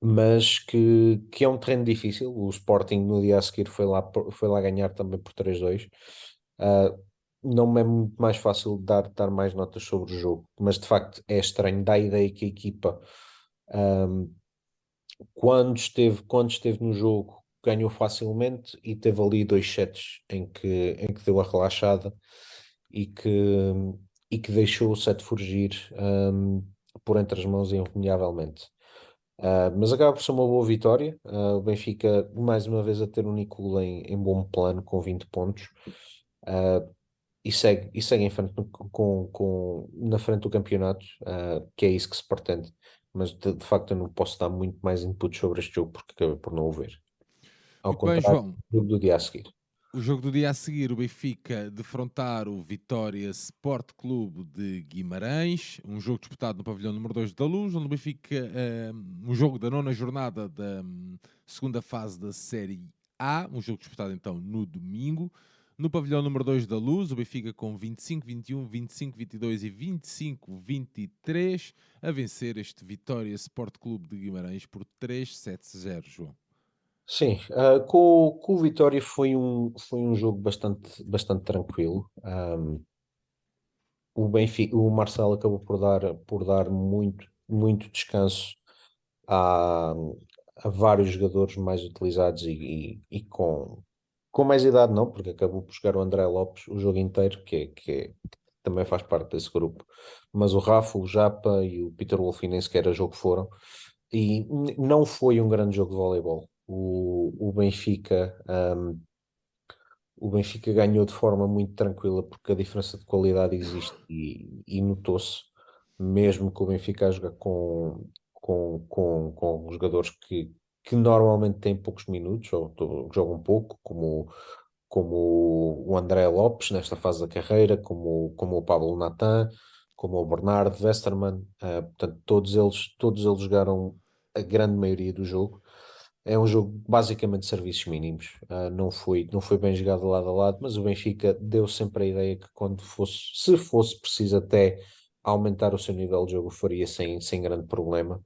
B: mas que, que é um terreno difícil. O Sporting no dia a seguir foi lá, foi lá ganhar também por 3-2. Uh, não me é muito mais fácil dar, dar mais notas sobre o jogo, mas de facto é estranho, dá a ideia que a equipa um, quando, esteve, quando esteve no jogo ganhou facilmente e teve ali dois sets em que, em que deu a relaxada e que, e que deixou o set fugir um, por entre as mãos irremediavelmente. Uh, mas acaba por ser uma boa vitória. Uh, o Benfica, mais uma vez, a ter o Nicola em, em bom plano, com 20 pontos. Uh, e segue, e segue em frente com, com, na frente do campeonato, que é isso que se pretende. Mas de, de, facto eu não posso dar muito mais input sobre este jogo porque acabei por não o ver. Ao muito contrário bem, do, do dia a seguir.
A: O jogo do dia a seguir, o Benfica defrontar o Vitória Sport Clube de Guimarães, um jogo disputado no pavilhão número 2 da Luz, onde o Benfica, um, um jogo da nona jornada da um, segunda fase da Série A, um jogo disputado então no domingo. No pavilhão número 2 da Luz, o Benfica com 25-21, 25-22 e 25-23 a vencer este Vitória Sport Clube de Guimarães por 3-7-0, João.
B: Sim, uh, com, com o Vitória foi um, foi um jogo bastante, bastante tranquilo. Um, o, Benfica, o Marcelo acabou por dar, por dar muito, muito descanso a, a vários jogadores mais utilizados e, e, e, com, com mais idade não, porque acabou por jogar o André Lopes o jogo inteiro, que, é, que é, também faz parte desse grupo. Mas o Rafa, o Japa e o Peter Wolf nem sequer a jogo foram. E não foi um grande jogo de voleibol o, o Benfica um, o Benfica ganhou de forma muito tranquila porque a diferença de qualidade existe e, e notou-se mesmo que o Benfica a jogar com, com, com, com jogadores que, que normalmente têm poucos minutos ou, jogam pouco, como, como o André Lopes nesta fase da carreira, como, como o Pablo Natan, como o Bernardo Westerman, uh, portanto todos eles, todos eles jogaram a grande maioria do jogo é um jogo basicamente de serviços mínimos. Uh, não, foi, não foi bem jogado lado a lado, mas o Benfica deu sempre a ideia que quando fosse, se fosse preciso até aumentar o seu nível de jogo, faria sem, sem grande problema.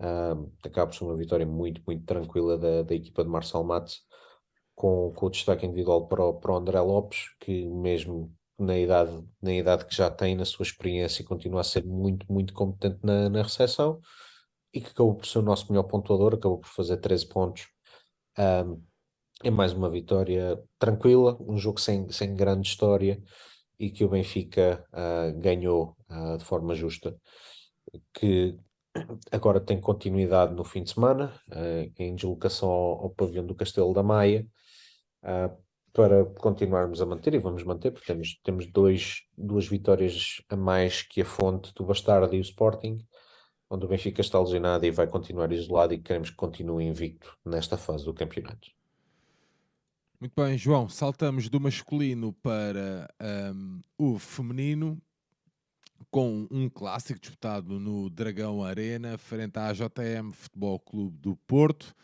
B: Uh, acaba por uma vitória muito, muito tranquila da, da equipa de Marcel Matos, com, com o destaque individual para o, para o André Lopes, que mesmo na idade, na idade que já tem, na sua experiência, continua a ser muito, muito competente na, na recepção e que acabou por ser o nosso melhor pontuador, acabou por fazer 13 pontos. Um, é mais uma vitória tranquila, um jogo sem, sem grande história e que o Benfica uh, ganhou uh, de forma justa, que agora tem continuidade no fim de semana, uh, em deslocação ao, ao, pavilhão do Castelo da Maia, para continuarmos a manter, e vamos manter, porque temos, temos dois, duas vitórias a mais que a fonte do Bastardo e o Sporting, onde o Benfica está lesionado e vai continuar isolado e queremos que continue invicto nesta fase do campeonato.
A: Muito bem, João, saltamos do masculino para um, o feminino com um clássico disputado no Dragão Arena frente à JM Futebol Clube do Porto.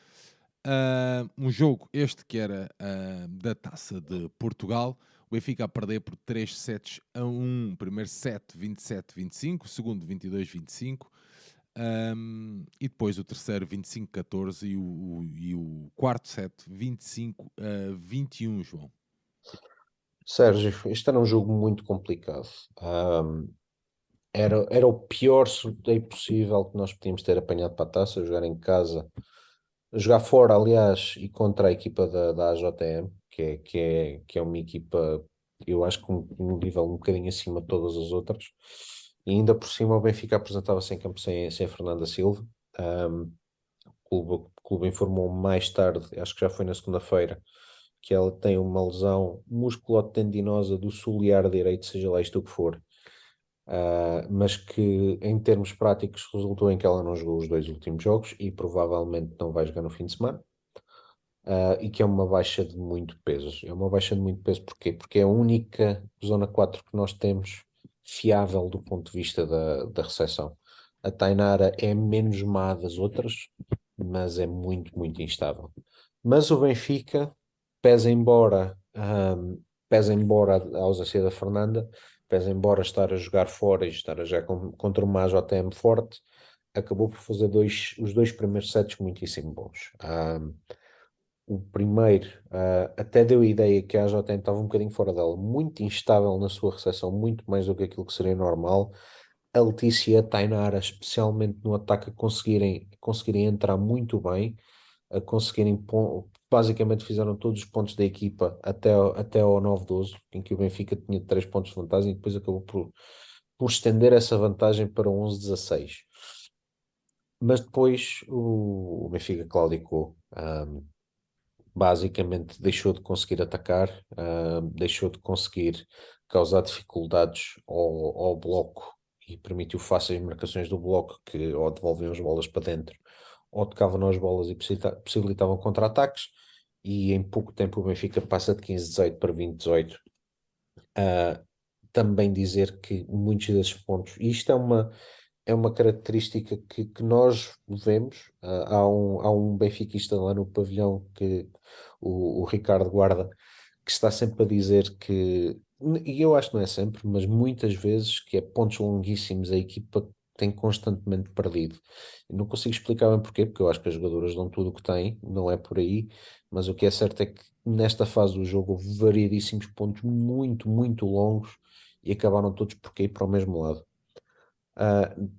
A: Uh, um jogo este que era uh, da Taça de Portugal. O Benfica a perder por 3 sets a 1. Primeiro set 27-25, segundo 22-25. Um, e depois o terceiro 25-14 e o, o, e o quarto set 25-21, João.
B: Sérgio, este era um jogo muito complicado. Um, era, era o pior sorteio possível que nós podíamos ter apanhado para a taça, jogar em casa, jogar fora, aliás, e contra a equipa da, da AJM, que é, que, é, que é uma equipa, eu acho que um, um nível um bocadinho acima de todas as outras. E ainda por cima o Benfica apresentava-se em campo sem, sem Fernanda Silva. Um, o, clube, o clube informou mais tarde, acho que já foi na segunda-feira, que ela tem uma lesão musculotendinosa do solear direito, seja lá isto o que for, uh, mas que em termos práticos resultou em que ela não jogou os dois últimos jogos e provavelmente não vai jogar no fim de semana. uh, e que é uma baixa de muito peso. É uma baixa de muito peso porquê? Porque é a única zona 4 que nós temos fiável do ponto de vista da, da recepção. A Tainara é menos má das outras, mas é muito, muito instável. Mas o Benfica, pesa embora, um, pesa embora a ausência da Fernanda, pesa embora estar a jogar fora e estar a jogar contra uma JM forte, acabou por fazer dois, os dois primeiros sets muitíssimo bons. Um, o primeiro uh, até deu a ideia que a AJM estava um bocadinho fora dela, muito instável na sua recepção, muito mais do que aquilo que seria normal. A Letícia e a Tainara, especialmente no ataque, conseguirem, conseguirem entrar muito bem, a conseguirem, basicamente fizeram todos os pontos da equipa até, até ao 9-12, em que o Benfica tinha 3 pontos de vantagem e depois acabou por, por estender essa vantagem para 11-16. Mas depois o, o Benfica claudicou. Um, basicamente deixou de conseguir atacar, uh, deixou de conseguir causar dificuldades ao, ao bloco e permitiu fáceis marcações do bloco que ou devolviam as bolas para dentro ou tocavam as bolas e possibilitavam contra-ataques e em pouco tempo o Benfica passa de 15-18 para 20-18. Uh, ah, também dizer que muitos desses pontos, e isto é uma, é uma característica que, que nós vemos. Uh, há, um, há um benfiquista lá no pavilhão, que, o, o Ricardo Guarda, que está sempre a dizer que, e eu acho que não é sempre, mas muitas vezes, que é pontos longuíssimos, a equipa tem constantemente perdido. Não consigo explicar bem porquê, porque eu acho que as jogadoras dão tudo o que têm, não é por aí, mas o que é certo é que nesta fase do jogo houve variedíssimos pontos muito, muito longos e acabaram todos por cair para o mesmo lado. Uh,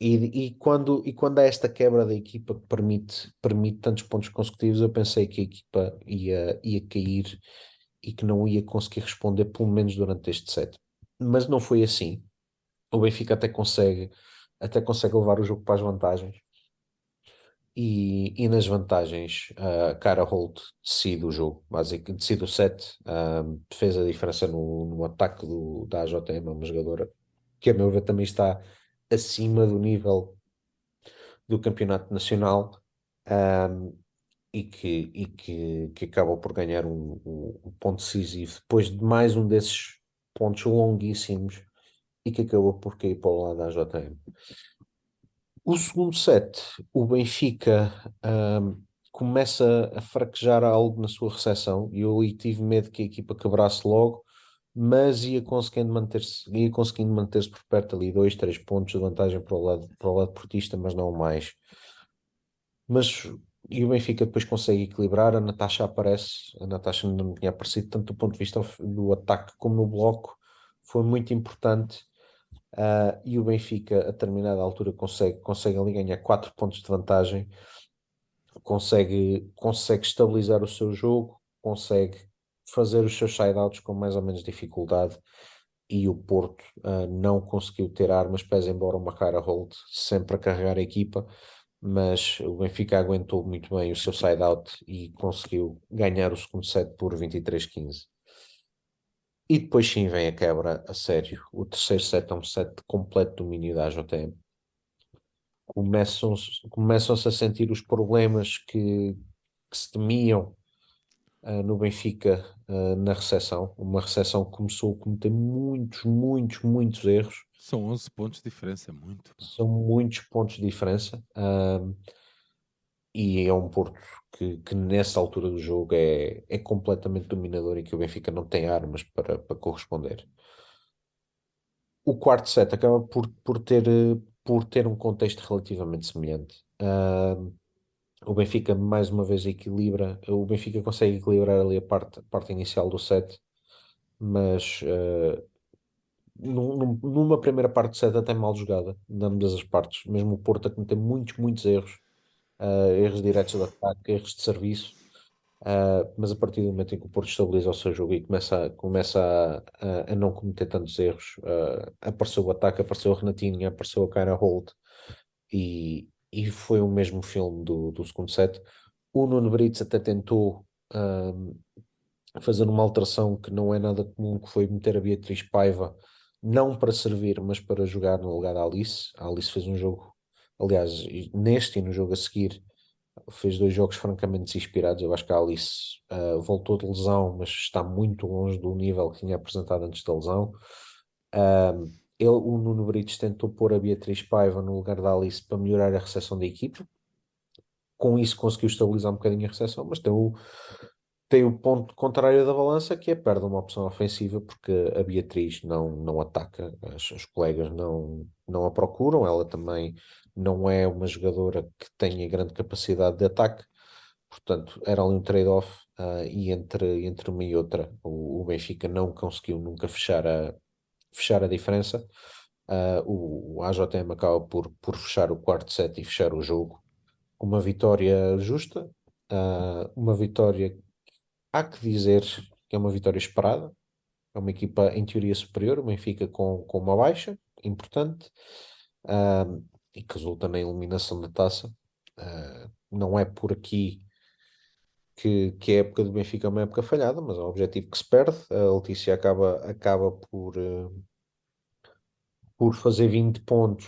B: e, e, quando, e quando há esta quebra da equipa que permite, permite tantos pontos consecutivos, eu pensei que a equipa ia, ia cair e que não ia conseguir responder, pelo menos durante este set. Mas não foi assim. O Benfica até consegue, até consegue levar o jogo para as vantagens. E, e nas vantagens, uh, Cara Holt decide o jogo, basicamente decide o set, uh, fez a diferença no, no ataque do, da AJM, uma jogadora que a meu ver também está acima do nível do campeonato nacional um, e, que, e que, que acabou por ganhar um, um, um, ponto decisivo depois de mais um desses pontos longuíssimos e que acabou por cair para o lado da JM. O segundo set, o Benfica começa a fraquejar algo na sua recepção e eu tive medo que a equipa quebrasse logo mas ia conseguindo manter-se, ia conseguindo manter-se por perto ali, dois, três pontos de vantagem para o lado, para o lado portista, mas não mais. Mas e o Benfica depois consegue equilibrar, a Natasha aparece, a Natasha não tinha aparecido tanto do ponto de vista do ataque como no bloco, foi muito importante. Uh, e o Benfica, a determinada altura, consegue, consegue ali ganhar 4 pontos de vantagem, consegue, consegue estabilizar o seu jogo, consegue fazer os seus side-outs com mais ou menos dificuldade e o Porto uh, não conseguiu ter armas, pese embora uma cara hold sempre a carregar a equipa, mas o Benfica aguentou muito bem o seu side-out e conseguiu ganhar o segundo set por 23-15. E depois sim vem a quebra a sério. O terceiro set é um set de completo domínio da AJM. Começam-se começam a sentir os problemas que, que se temiam uh, no Benfica uh, na recepção. Uma recepção que começou a cometer muitos, muitos, muitos erros.
A: São 11 pontos de diferença, muito.
B: São muitos pontos de diferença. Uh, e é um Porto que, que, nessa altura do jogo é, é completamente dominador e que o Benfica não tem armas para, para corresponder. O quarto set acaba por, por, ter, por ter um contexto relativamente semelhante. Uh, o Benfica mais uma vez equilibra, o Benfica consegue equilibrar ali a parte, a parte inicial do set, mas uh, num, numa primeira parte do set até mal jogada, de ambas as partes, mesmo o Porto a cometer muitos, muitos erros, uh, erros diretos de ataque, erros de serviço, uh, mas a partir do momento em que o Porto estabiliza o seu jogo e começa, começa a, a, a não cometer tantos erros, apareceu o ataque, apareceu a Renatinha, apareceu a Cara Holt e, e foi o mesmo filme do, do segundo set. O Nuno Brits até tentou um, fazer uma alteração que não é nada comum, que foi meter a Beatriz Paiva, não para servir, mas para jogar no lugar da Alice. A Alice fez um jogo, aliás, neste e no jogo a seguir, fez dois jogos francamente inspirados. Eu acho que a Alice uh, voltou de lesão, mas está muito longe do nível que tinha apresentado antes da lesão. Um, ele, o Nuno Brites tentou pôr a Beatriz Paiva no lugar da Alice para melhorar a recepção da equipe. Com isso conseguiu estabilizar um bocadinho a recepção, mas tem o, tem o ponto contrário da balança, que é perde uma opção ofensiva, porque a Beatriz não, não ataca, as, os colegas não, não a procuram, ela também não é uma jogadora que tenha grande capacidade de ataque, portanto era ali um trade-off, uh, e entre, entre uma e outra o, o, Benfica não conseguiu nunca fechar a, fechar a diferença. Uh, o, AJM acaba por, por fechar o quarto set e fechar o jogo. Uma vitória justa, uh, uma vitória há que dizer que é uma vitória esperada. É uma equipa em teoria superior, o Benfica com, com uma baixa importante uh, e que resulta na eliminação da taça. Não é por aqui que, que a época do Benfica é uma época falhada, mas é um objetivo que se perde. A Letícia acaba, acaba por, uh, por fazer 20 pontos,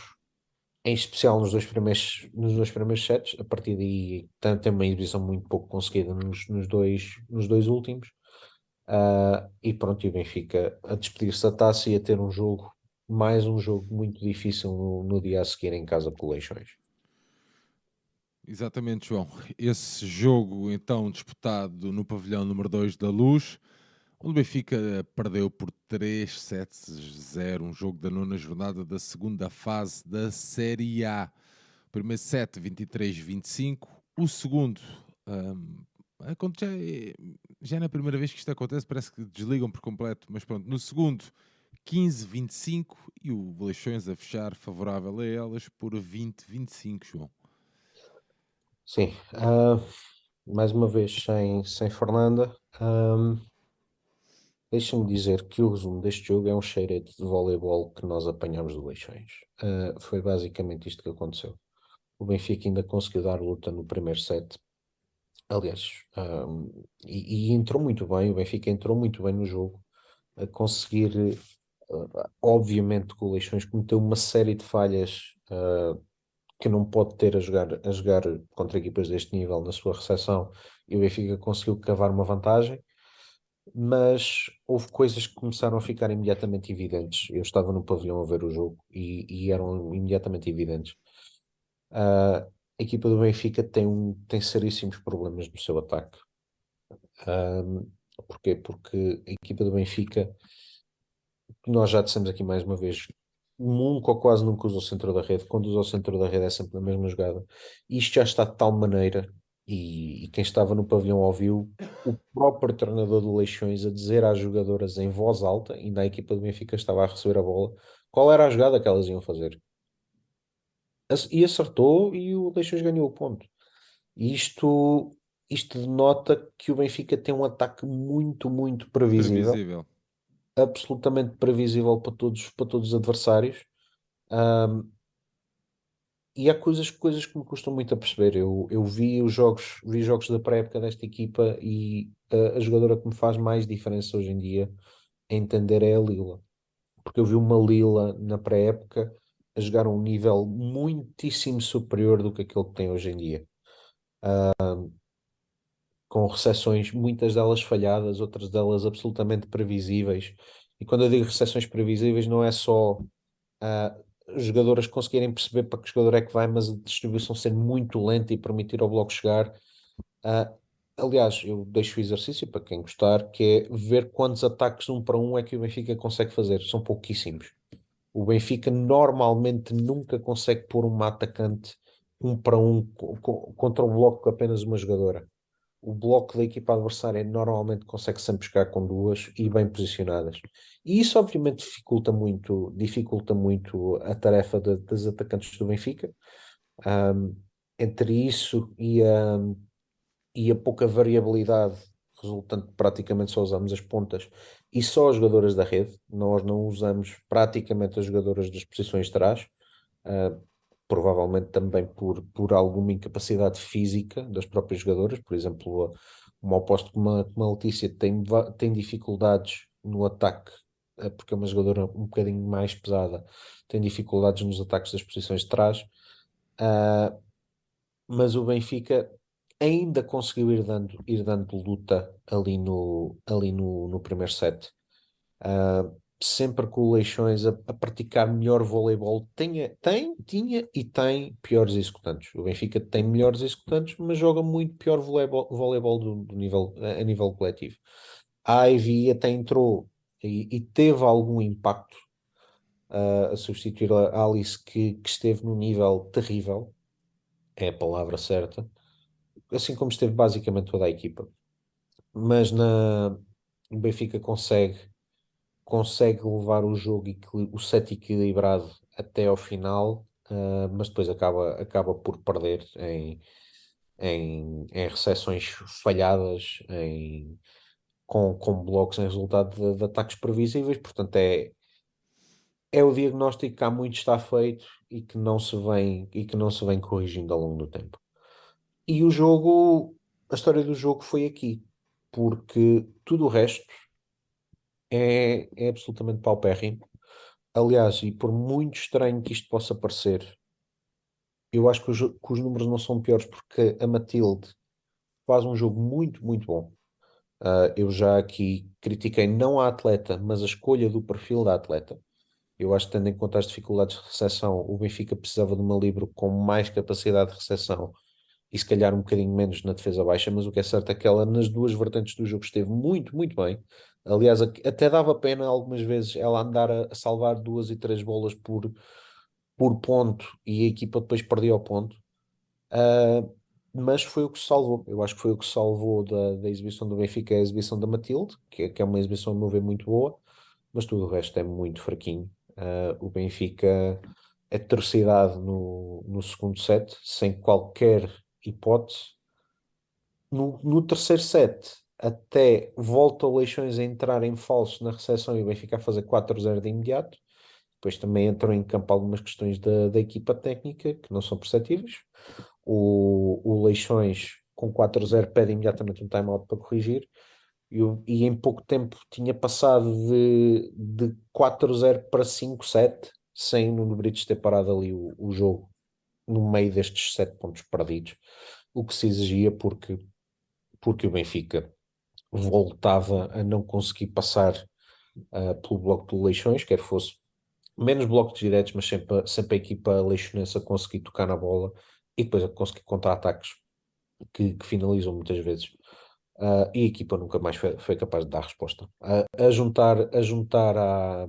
B: em especial nos dois primeiros, nos dois primeiros sets. A partir daí tem uma exibição muito pouco conseguida nos, nos, dois, nos dois últimos. Uh, e pronto, e o Benfica a despedir-se da taça e a ter um jogo, mais um jogo muito difícil no, no dia a seguir em casa com Leixões.
A: Exatamente, João. Esse jogo, então, disputado no pavilhão número 2 da Luz, onde o Benfica perdeu por 3-7-0, um jogo da nona jornada da segunda fase da Série A. O primeiro set, 23-25. O segundo, um, já, é, já é na primeira vez que isto acontece, parece que desligam por completo, mas pronto. No segundo, 15-25 e o Leixões a fechar favorável a elas por 20-25, João.
B: Sim, uh, mais uma vez sem, sem Fernanda. Um, Deixa-me dizer que o resumo deste jogo é um cheirete de voleibol que nós apanhamos do Leixões. Uh, foi basicamente isto que aconteceu. O Benfica ainda conseguiu dar luta no primeiro set. Aliás, um, e, e, entrou muito bem, o Benfica entrou muito bem no jogo, a conseguir, obviamente que o Leixões cometeu uma série de falhas uh, que não pode ter a jogar, a jogar contra equipas deste nível na sua recepção e o Benfica conseguiu cavar uma vantagem, mas houve coisas que começaram a ficar imediatamente evidentes. Eu estava no pavilhão a ver o jogo e, e eram imediatamente evidentes. A equipa do Benfica tem, um, tem seríssimos problemas no seu ataque. Um, porquê? Porque a equipa do Benfica, nós já dissemos aqui mais uma vez, nunca ou quase nunca usa o centro da rede. Quando usa o centro da rede é sempre na mesma jogada. Isto já está de tal maneira, e, e quem estava no pavilhão ouviu o próprio treinador do Leixões a dizer às jogadoras em voz alta, ainda a equipa do Benfica estava a receber a bola, qual era a jogada que elas iam fazer. E acertou e o Leixões ganhou o ponto. E isto, isto denota que o Benfica tem um ataque muito, muito previsível. previsível absolutamente previsível para todos, para todos os adversários. Um, e há coisas, coisas que me custam muito a perceber. Eu, eu vi os jogos, vi jogos da pré-época desta equipa e a, a, jogadora que me faz mais diferença hoje em dia a entender é a Lila. Porque eu vi uma Lila na pré-época a jogar um nível muitíssimo superior do que aquele que tem hoje em dia. Um, com recepções, muitas delas falhadas, outras delas absolutamente previsíveis. E quando eu digo recepções previsíveis, não é só uh, jogadoras conseguirem perceber para que jogador é que vai, mas a distribuição ser muito lenta e permitir ao bloco chegar. Uh, aliás, eu deixo o exercício para quem gostar, que é ver quantos ataques um para um é que o Benfica consegue fazer. São pouquíssimos. O Benfica normalmente nunca consegue pôr um atacante um para um contra o bloco com apenas uma jogadora o bloco da equipa adversária normalmente consegue sempre buscar com duas e bem posicionadas. E isso obviamente dificulta muito, dificulta muito a tarefa de, das atacantes do Benfica. Um, entre isso e a, e a pouca variabilidade resultante praticamente só usamos as pontas e só as jogadoras da rede, nós não usamos praticamente as jogadoras das posições de trás. Uh, provavelmente também por, por alguma incapacidade física das próprias jogadoras, por exemplo, uma oposto como a, como a Letícia tem, tem dificuldades no ataque, eh, porque é uma jogadora um bocadinho mais pesada, tem dificuldades nos ataques das posições de trás, uh, mas o Benfica ainda conseguiu ir dando, ir dando luta ali no, ali no, no primeiro set. Uh, sempre com Leixões a, a, praticar melhor voleibol. Tinha, tem, tinha e tem piores executantes. O Benfica tem melhores executantes, mas joga muito pior voleibol, voleibol do, do nível, a, a, nível coletivo. A Ivy até entrou e, e teve algum impacto uh, a substituir a Alice, que, que esteve num nível terrível, é a palavra certa, assim como esteve basicamente toda a equipa. Mas na, o Benfica consegue consegue levar o jogo, o set equilibrado até ao final, uh, mas depois acaba, acaba por perder em, em, em recepções falhadas, em, com, com blocos em resultado de, de, ataques previsíveis. Portanto, é, é o diagnóstico que há muito está feito e que não se vem, e que não se vem corrigindo ao longo do tempo. E o jogo, a história do jogo foi aqui, porque tudo o resto é, é absolutamente paupérrimo. Aliás, e por muito estranho que isto possa parecer, eu acho que os, que os números não são piores porque a Matilde faz um jogo muito, muito bom. Uh, eu já aqui critiquei não a atleta, mas a escolha do perfil da atleta. Eu acho que, tendo em conta as dificuldades de recepção, o Benfica precisava de uma Libro com mais capacidade de recepção e se calhar um bocadinho menos na defesa baixa, mas o que é certo é que ela nas duas vertentes do jogo esteve muito, muito bem. Aliás, até dava pena algumas vezes ela andar a, salvar duas e três bolas por, por ponto e a equipa depois perdia o ponto. Uh, mas foi o que salvou. Eu acho que foi o que salvou da, da exibição do Benfica a exibição da Matilde, que, é, que é uma exibição, a meu ver, muito boa, mas tudo o resto é muito fraquinho. Uh, o Benfica é terceirado no, no segundo set, sem qualquer hipótese. No, no terceiro set, até volta o Leixões a entrar em falso na recepção e o Benfica a fazer 4-0 de imediato. Depois também entram em campo algumas questões da, da equipa técnica que não são perceptíveis. O, o Leixões com 4-0 pede imediatamente um time-out para corrigir. E, e, em pouco tempo tinha passado de, de 4-0 para 5-7 sem o Nuno Brites ter parado ali o, o jogo no meio destes 7 pontos perdidos, o que se exigia porque, porque o Benfica voltava a não conseguir passar uh, pelo bloco de Leixões, quer fosse menos blocos diretos, mas sempre, sempre a equipa leixonense a conseguir tocar na bola e depois a conseguir contra-ataques que, que, finalizam muitas vezes. Uh, e a equipa nunca mais foi, foi capaz de dar resposta. Uh, a juntar, a juntar à,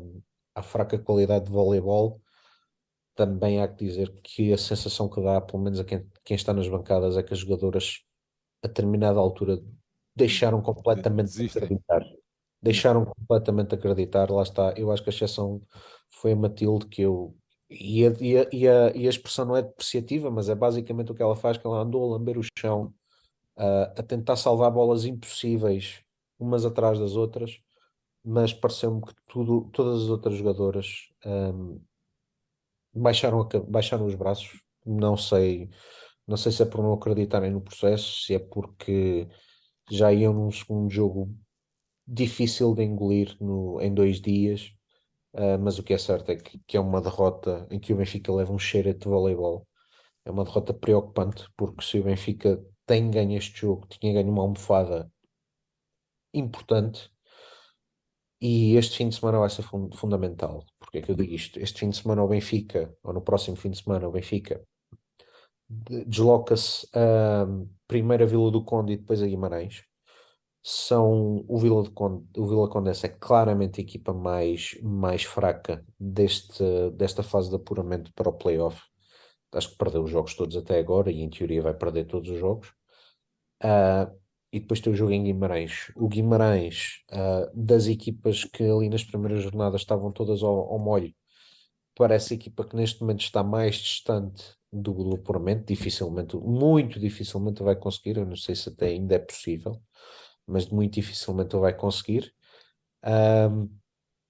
B: à fraca qualidade de voleibol, também há que dizer que a sensação que dá, pelo menos a quem, quem está nas bancadas, é que as jogadoras a determinada altura deixaram completamente de acreditar. Deixaram completamente de acreditar, lá está. Eu acho que a exceção foi a Matilde, que eu. E a, e, a, e, a, e a expressão não é depreciativa, mas é basicamente o que ela faz, que ela andou a lamber o chão, uh, a tentar salvar bolas impossíveis, umas atrás das outras, mas pareceu-me que tudo, todas as outras jogadoras um, baixaram, baixaram os braços. Não sei, não sei se é por não acreditarem no processo, se é porque já iam num segundo jogo difícil de engolir no, em dois dias, uh, mas o que é certo é que, que, é uma derrota em que o Benfica leva um cheiro de voleibol. É uma derrota preocupante, porque se o Benfica tem ganho este jogo, tinha ganho uma almofada importante, e este fim de semana vai ser fund fundamental. Porque é que eu digo isto? Este fim de semana o Benfica, ou no próximo fim de semana o Benfica, desloca-se a primeira Vila do Conde e depois a Guimarães. São o Vila, de Conde, o Vila Condense é claramente a equipa mais, mais fraca deste, desta fase de apuramento para o playoff. Acho que perdeu os jogos todos até agora e em teoria vai perder todos os jogos. Uh, e depois tem o jogo em Guimarães. O Guimarães, uh, das equipas que ali nas primeiras jornadas estavam todas ao, ao molho, parece a equipa que neste momento está mais distante do, apuramento, dificilmente, muito dificilmente vai conseguir, eu não sei se até ainda é possível, mas muito dificilmente vai conseguir. Um,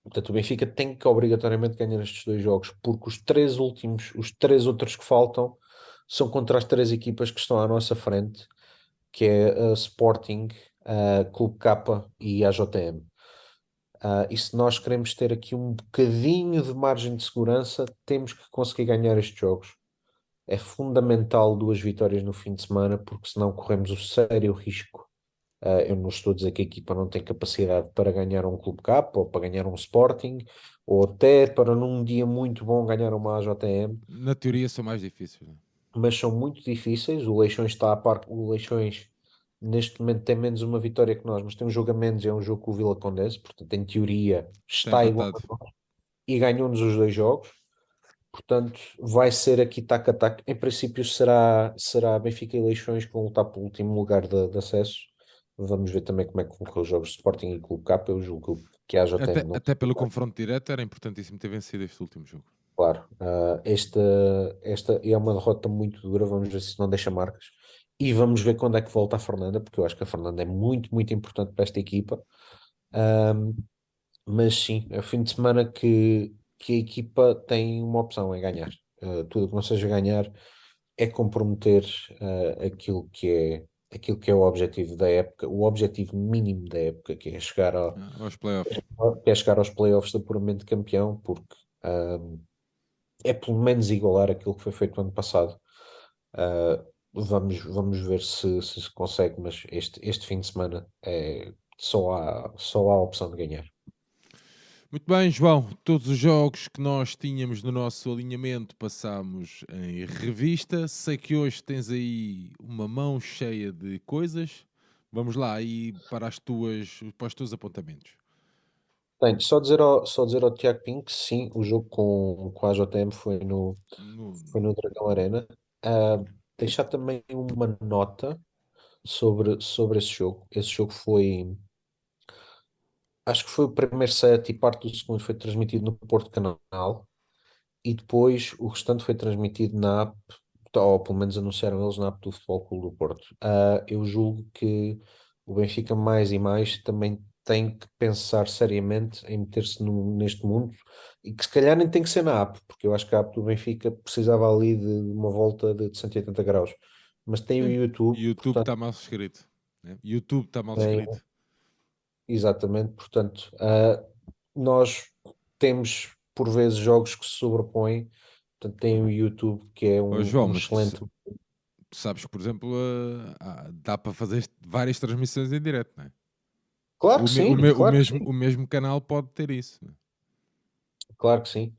B: portanto, o Benfica tem que obrigatoriamente ganhar estes dois jogos, porque os três últimos, os três outros que faltam, são contra as três equipas que estão à nossa frente, que é Sporting, Clube K e a JM. Uh, e se nós queremos ter aqui um bocadinho de margem de segurança, temos que conseguir ganhar estes jogos. é fundamental duas vitórias no fim de semana, porque senão corremos o sério risco. Uh, eu não estou a dizer que a equipa não tem capacidade para ganhar um Clube Cup ou para ganhar um Sporting, ou até para num dia muito bom ganhar uma AJM.
A: Na teoria são mais difíceis. Não?
B: Mas são muito difíceis. O Leixões está a par. O Leixões neste momento tem menos uma vitória que nós, mas tem um jogo a menos, é um jogo com o Vila Condense, portanto, em teoria, está igual a nós e ganhou-nos os dois jogos. Portanto, vai ser aqui tac-a-tac. Em princípio, será, será Benfica e Leixões que vão lutar pelo último lugar de, de acesso. Vamos ver também como é que vão os jogos de Sporting e Clube K. Eu julgo que haja
A: até, até, até pelo confronto direto era importantíssimo ter vencido este último jogo.
B: Claro, uh, esta, esta é uma derrota muito dura. Vamos ver se não deixa marcas. E vamos ver quando é que volta a Fernanda, porque eu acho que a Fernanda é muito, muito importante para esta equipa. Um, mas sim, é o fim de semana que, que a equipa tem uma opção, é ganhar. Uh, tudo que não seja ganhar é comprometer uh, aquilo que é aquilo que é o objetivo da época, o objetivo mínimo da época, que é chegar ao,
A: aos playoffs.
B: Que é chegar aos playoffs de apuramento de campeão, porque um, é pelo menos igualar aquilo que foi feito ano passado. Uh, vamos, vamos ver se, se, se consegue, mas este, este fim de semana é, só, há, só há a opção de ganhar.
A: Muito bem, João. Todos os jogos que nós tínhamos no nosso alinhamento passámos em revista. Sei que hoje tens aí uma mão cheia de coisas. Vamos lá aí para, as tuas, para os teus apontamentos.
B: Tenho, só dizer ao, só dizer ao Tiago Pink que sim, o jogo com, com a JM foi no, no... Foi no Dragão Arena. Uh, deixar também uma nota sobre, sobre esse jogo. Esse jogo foi acho que foi o primeiro set e parte do segundo foi transmitido no Porto Canal e depois o restante foi transmitido na app, ou pelo menos anunciaram eles na app do Futebol Clube do Porto. Uh, eu julgo que o Benfica mais e mais também tem que pensar seriamente em meter-se neste mundo e que se calhar nem tem que ser na app, porque eu acho que a app do Benfica precisava ali de uma volta de 180 graus. Mas tem o YouTube.
A: YouTube está mal escrito. Né? YouTube está mal tem, escrito.
B: Exatamente, portanto, uh, nós temos por vezes jogos que se sobrepõem, portanto, tem o YouTube que é um, João, um excelente. Tu
A: sabes que, por exemplo, uh, dá para fazer várias transmissões em direto, não é?
B: Claro que
A: o,
B: sim.
A: O,
B: me, claro
A: o mesmo, sim. o mesmo canal pode ter isso. É?
B: Claro que sim.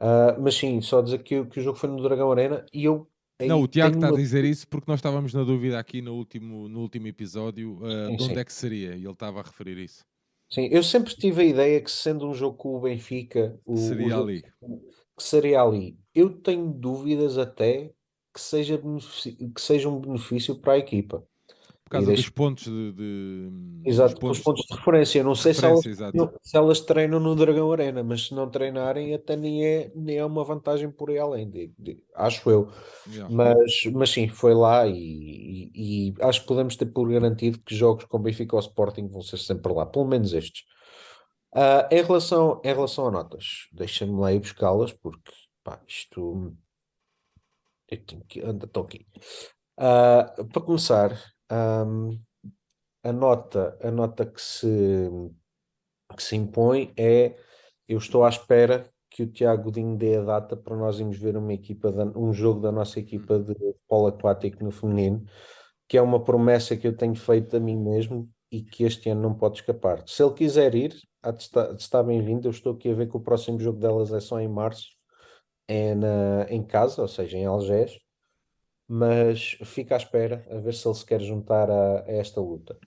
B: Uh, mas sim, só dizer que, que o jogo foi no Dragão Arena e eu
A: não, o Tiago está uma... a dizer isso porque nós estávamos na dúvida aqui no último, no último episódio uh, sim, de onde sim. é que seria, e ele estava a referir isso.
B: Sim, eu sempre tive a ideia que sendo um jogo com o Benfica, o,
A: seria
B: o
A: ali.
B: Que seria ali. Eu tenho dúvidas até que seja, que seja um benefício para a equipa.
A: Por causa dos pontos de, de
B: Exato, dos pontos, pontos de referência. Não sei se elas, se elas, treinam no Dragão Arena, mas se não treinarem, até nem é, nem é uma vantagem por aí além, de, de, acho eu. Yeah. Mas, mas sim, foi lá e, e, e, acho que podemos ter por garantido que jogos com Benfica ou Sporting vão ser sempre lá, pelo menos estes. Uh, em, relação, em relação a notas, deixa-me lá ir buscá-las, porque pá, isto. Eu tenho que. Anda, estou aqui. Uh, para começar, um, a nota, a nota que se, que se impõe é eu estou à espera que o Tiago Godinho dê a data para nós irmos ver uma equipa de, um jogo da nossa equipa de polo aquático no feminino, que é uma promessa que eu tenho feito a mim mesmo e que este ano não pode escapar. Se ele quiser ir, está, está bem-vindo. Eu estou aqui a ver que o próximo jogo delas é só em março, é na, em casa, ou seja, em Algés mas fica à espera a ver se ele se quer juntar a, a esta luta.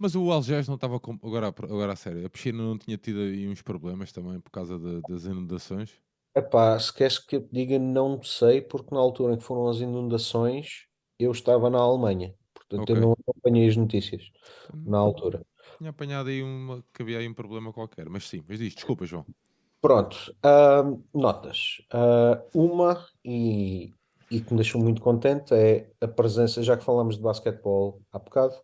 A: Mas o Algés não estava com... agora, agora a sério, a piscina não tinha tido aí uns problemas também por causa de, das inundações?
B: Epá, se queres que eu te diga, não sei, porque na altura em que foram as inundações eu estava na Alemanha, portanto okay. eu não acompanhei as notícias então, na altura.
A: Tinha apanhado aí uma, que havia aí um problema qualquer, mas sim, mas diz, desculpa João.
B: Pronto, uh, notas. Uh, uma, e e que me deixou muito contente é a presença, já que falamos de basquetebol há bocado,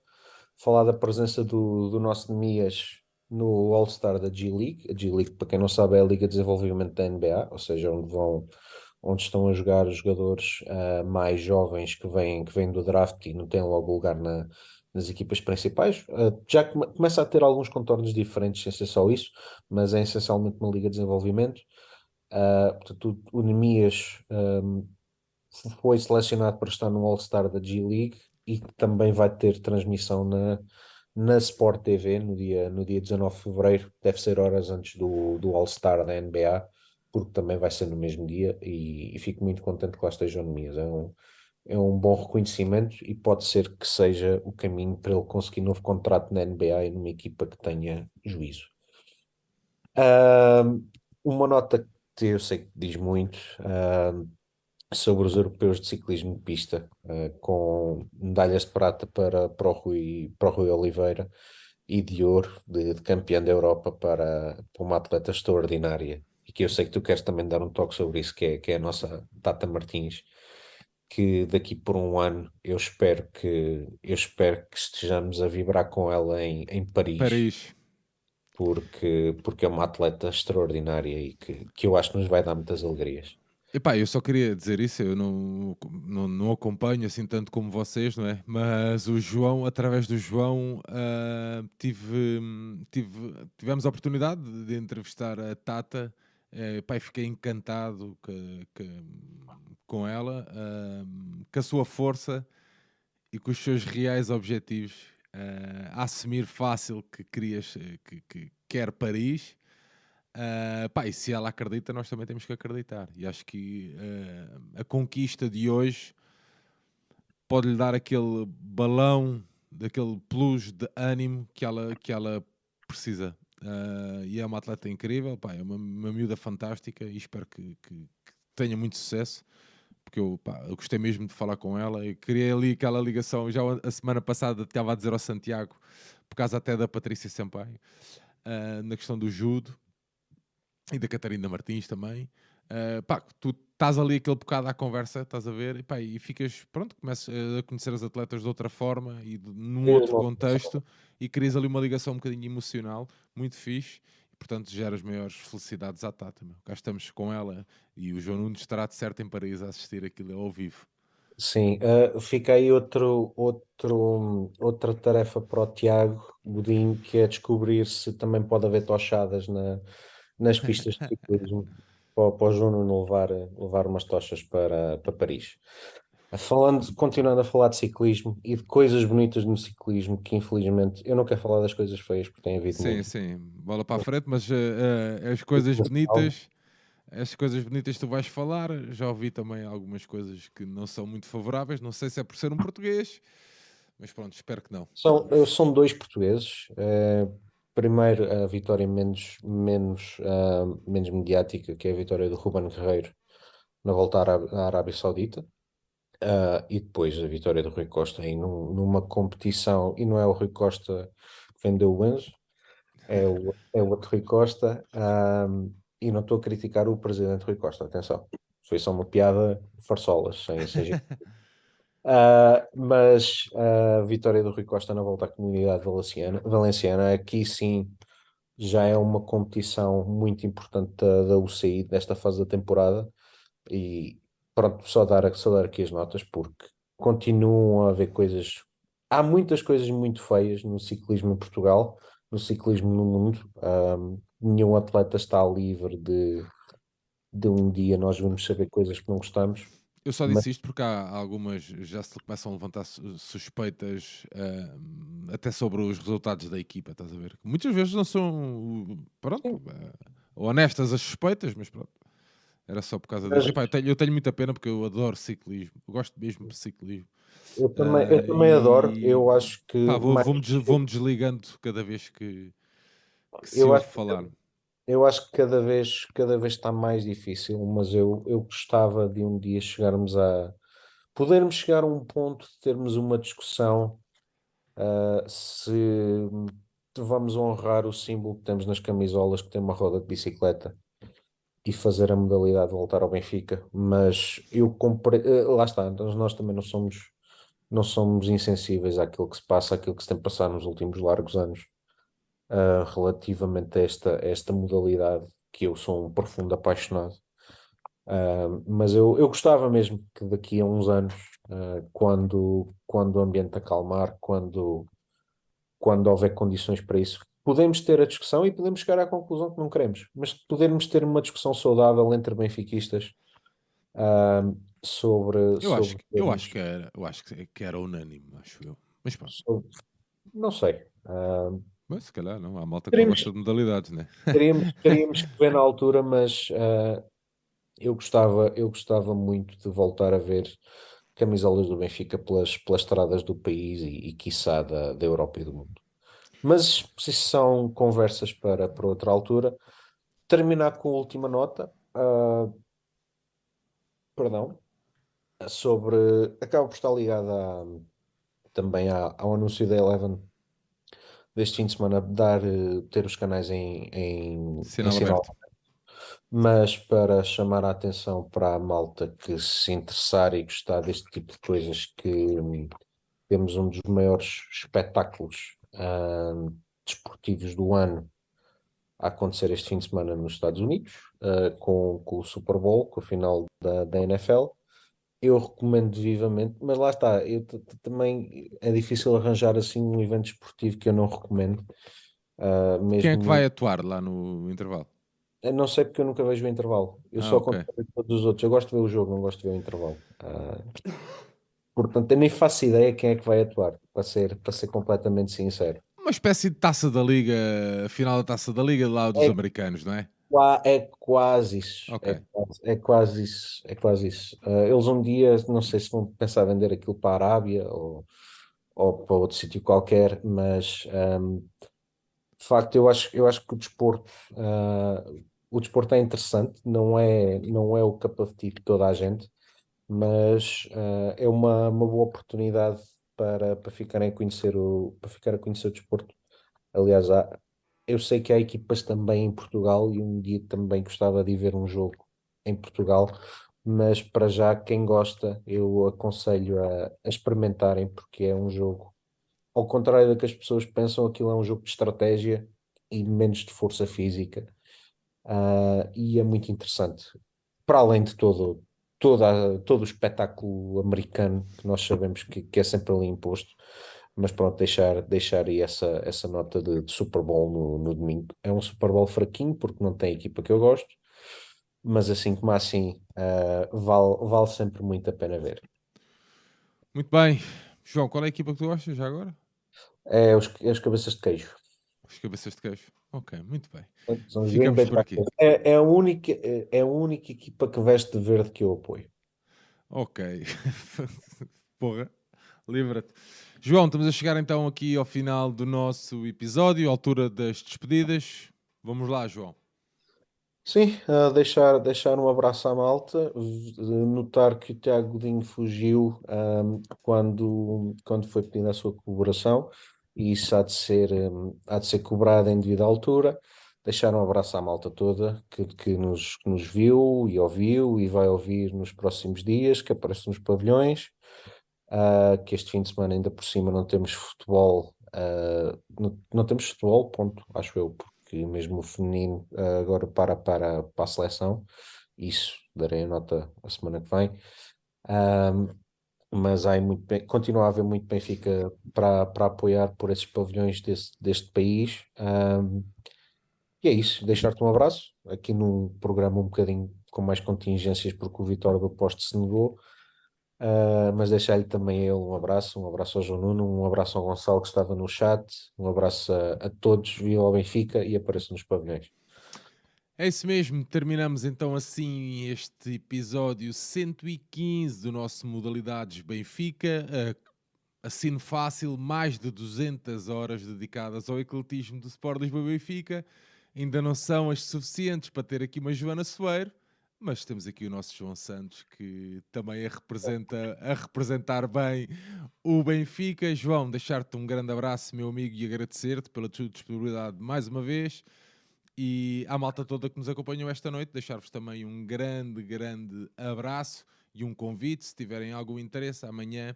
B: falar da presença do, do nosso Nemias no All-Star da G-League. A G-League, para quem não sabe, é a Liga de Desenvolvimento da NBA, ou seja, onde vão onde estão a jogar os jogadores uh, mais jovens que vêm, que vêm do draft e não têm logo lugar na, nas equipas principais. Uh, já come, começa a ter alguns contornos diferentes, sem ser só isso, mas é essencialmente uma liga de desenvolvimento. Uh, portanto, o, Nemias foi selecionado para estar no All-Star da G-League e que também vai ter transmissão na, na Sport TV no dia, no dia 19 de fevereiro, deve ser horas antes do, do All-Star da NBA, porque também vai ser no mesmo dia e, e fico muito contente que lá estejam Jeremias. É um, é um bom reconhecimento e pode ser que seja o caminho para ele conseguir novo contrato na NBA e numa equipa que tenha juízo. Uh, uma nota que eu sei que diz muito uh, sobre os europeus de ciclismo de pista, uh, com medalhas de prata para, para, o Rui, para o Rui Oliveira e de ouro de, de campeão da Europa para, para uma atleta extraordinária. E que eu sei que tu queres também dar um toque sobre isso, que é, que é a nossa Tata Martins que daqui por um ano eu espero que eu espero que estejamos a vibrar com ela em, em Paris.
A: Paris.
B: Porque, porque é uma atleta extraordinária e que, que eu acho que nos vai dar muitas alegrias.
A: Epá, eu só queria dizer isso, eu não, não, não acompanho assim tanto como vocês, não é? Mas o João, através do João, uh, tive, tive, tivemos a oportunidade de entrevistar a Tata. Uh, pai, fiquei encantado que, que com ela, uh, com a sua força e com os seus reais objetivos, uh, a assumir fácil que querias, que, que quer Paris. Uh, pá, e se ela acredita, nós também temos que acreditar. E acho que uh, a conquista de hoje pode lhe dar aquele balão, daquele plus de ânimo que ela, que ela precisa. Uh, e é uma atleta incrível, pá, é uma, uma miúda fantástica e espero que, que, que tenha muito sucesso porque eu, pá, eu, gostei mesmo de falar com ela e criei ali aquela ligação. Já a semana passada estava a dizer ao Santiago, por causa até da Patrícia Sampaio, na questão do judo e da Catarina Martins também. Uh, pá, tu estás ali aquele bocado à conversa, estás a ver, e, pá, e ficas, pronto, começas a conhecer as atletas de outra forma e de, num outro contexto e crias ali uma ligação um bocadinho emocional, muito fixe portanto gera as maiores felicidades à Tata. Meu. Cá estamos com ela e o João Nunes estará de certo em Paris a assistir aquilo ao vivo.
B: Sim, uh, fica aí outro, outro, outra tarefa para o Tiago Godinho, que é descobrir se também pode haver tochadas na, nas pistas de ciclismo para, para o João levar, levar umas tochas para, para Paris. Falando, continuando a falar de ciclismo e de coisas bonitas no ciclismo, que infelizmente eu não quero falar das coisas feias porque tem havido.
A: Sim, muito. sim, bola para a frente, mas uh, uh, as coisas bonitas, as coisas bonitas tu vais falar. Já ouvi também algumas coisas que não são muito favoráveis. Não sei se é por ser um português, mas pronto, espero que não.
B: São, são dois portugueses. Uh, primeiro, a vitória menos, menos, menos mediática, que é a vitória do Ruben Guerreiro na volta à Arábia Saudita Uh, e depois a vitória do Rui Costa aí num, numa competição, e não é o Rui Costa que vendeu o Enzo, é o, é o outro Rui Costa, um, e não estou a criticar o presidente Rui Costa, atenção, foi só uma piada farsolas, sem, sem uh, mas a vitória do Rui Costa na volta à comunidade valenciana, valenciana, aqui sim já é uma competição muito importante da, da UCI desta fase da temporada, e, pronto, só dar, só dar aqui as notas, porque continuam a haver coisas. Há muitas coisas muito feias no ciclismo em Portugal, no ciclismo no mundo. Um, nenhum atleta está livre de, de um dia nós vamos saber coisas que não gostamos.
A: Eu só disse Mas... isto porque há algumas já se começam a levantar suspeitas uh, até sobre os resultados da equipa, estás a ver? Muitas vezes não são pronto, uh, honestas as suspeitas, mas pronto. Era só por causa disso. eu, tenho, eu tenho muita pena porque eu adoro ciclismo. Eu gosto mesmo de ciclismo.
B: Eu também, eu também e... adoro. Eu acho que.
A: Pá, vou, mais... vou, -me, vou desligando cada vez que, que se eu falar. Que,
B: eu acho que cada vez, cada vez está mais difícil, mas eu, eu gostava de um dia chegarmos a. podermos chegar a um ponto de termos uma discussão uh, se vamos honrar o símbolo que temos nas camisolas que tem uma roda de bicicleta e fazer a modalidade voltar ao Benfica, mas eu comprei, eh, lá está, então nós também não somos não somos insensíveis àquilo que se passa, àquilo que se tem passado nos últimos largos anos uh, relativamente a esta, a esta modalidade que eu sou um profundo apaixonado. Uh, mas eu, eu gostava mesmo que daqui a uns anos, uh, quando, quando o ambiente acalmar, quando, quando houver condições para isso, podemos ter a discussão e podemos chegar à conclusão que não queremos, mas podermos ter uma discussão saudável entre benfiquistas uh, sobre.
A: Eu,
B: sobre
A: acho, que, eu, acho que era, eu acho que era unânime, acho eu. Mas pronto. Sobre,
B: não sei. Uh,
A: mas se calhar não, há malta que gosta de modalidades, né?
B: Teríamos, teríamos que ver na altura, mas uh, eu, gostava, eu gostava muito de voltar a ver camisolas do Benfica pelas, pelas estradas do país e, e quiçá da, da Europa e do mundo. Mas se são conversas para, para outra altura. Terminar com a última nota. Uh, perdão. Sobre. Acaba por estar ligada a, também ao anúncio da Eleven deste fim de semana dar, eh, ter os canais em, em,
A: sinal, em sinal
B: mas para chamar a atenção para a malta que se interessar e gostar deste tipo de coisas, que hum, temos um dos maiores espetáculos uh, desportivos do ano a acontecer este fim de semana nos Estados Unidos, uh, com, com, o Super Bowl, com o final da, da NFL. Eu recomendo vivamente, mas lá está, eu também é difícil arranjar assim um evento esportivo que eu não recomendo.
A: Uh, Quem é que vai atuar lá no intervalo?
B: Eu não sei porque eu nunca vejo o intervalo. Eu ah, só okay. conto todos os outros. Eu gosto de ver o jogo, não gosto de ver o intervalo. Uh, portanto, eu nem faço ideia quem é que vai atuar, para ser, para ser completamente sincero.
A: Uma espécie de taça da Liga, final da taça da Liga lá dos é, americanos, não é?
B: É quase isso. Okay. É, quase, é, quase, isso. É quase isso. Uh, eles um dia, não sei se vão pensar vender aquilo para a Arábia ou, ou para outro sítio qualquer, mas um, de facto eu acho, eu acho que o desporto uh, o desporto é interessante, não é, não é o tea de toda a gente, mas uh, é uma, uma boa oportunidade para, para, ficarem a conhecer o, para ficar a conhecer o desporto. Aliás, há, eu sei que há equipas também em Portugal e um dia também gostava de ver um jogo em Portugal, mas para já quem gosta eu aconselho a, a experimentarem porque é um jogo, ao contrário do que as pessoas pensam, aquilo é um jogo de estratégia e menos de força física uh, e é muito interessante. Para além de todo, toda, todo o espetáculo americano que nós sabemos que, que é sempre ali imposto, mas pronto, deixar, deixar aí essa, essa nota de, de Super Bowl no, no, domingo. É um Super Bowl fraquinho, porque não tem equipa que eu gosto, mas assim como assim, uh, vale, vale sempre muito a pena ver.
A: Muito bem. João, qual é a equipa que tu gostas já agora?
B: É os, é os cabeças de queijo.
A: Os cabeças de queijo. Ok, muito bem. São Ficamos por aqui.
B: É, é, a única, é, é a única equipa que veste de verde que eu apoio.
A: Ok. Porra, livra-te. João, estamos a chegar então aqui ao final do nosso episódio, altura das despedidas. Vamos lá, João.
B: Sim, uh, deixar, deixar um abraço à malta, notar que o Tiago Godinho fugiu um, quando, quando foi pedindo a sua colaboração e isso há de ser, hum, há de ser cobrado em devida altura. Deixar um abraço à malta toda que, que, nos, que nos viu e ouviu e vai ouvir nos próximos dias, que aparece nos pavilhões. Uh, que este fim de semana ainda por cima não temos futebol, uh, não, não, temos futebol, ponto, acho eu, porque mesmo o feminino uh, agora para, para, para a seleção, isso darei a nota a semana que vem. Mas há muito bem, continua a haver muito Benfica para, para apoiar por esses pavilhões desse, deste país. Um, e é isso, deixar-te um abraço aqui num programa um bocadinho com mais contingências porque o Vitória do Posto se negou, uh, mas deixar-lhe também ele um abraço, um abraço ao João Nuno, um abraço ao Gonçalo que estava no chat, um abraço a, a todos, viva ao Benfica e apareça nos pavilhões.
A: É isso mesmo, terminamos então assim este episódio 115 do nosso Modalidades Benfica. Assino fácil, mais de 200 horas dedicadas ao ecletismo do Sport Lisboa Benfica. Ainda não são as suficientes para ter aqui uma Joana Soeiro, mas temos aqui o nosso João Santos que também a representa a representar bem o Benfica. João, deixar-te um grande abraço, meu amigo, e agradecer-te pela tua disponibilidade mais uma vez. E à malta toda que nos acompanhou esta noite, deixar-vos também um grande, grande abraço e um convite. Se tiverem algum interesse, amanhã,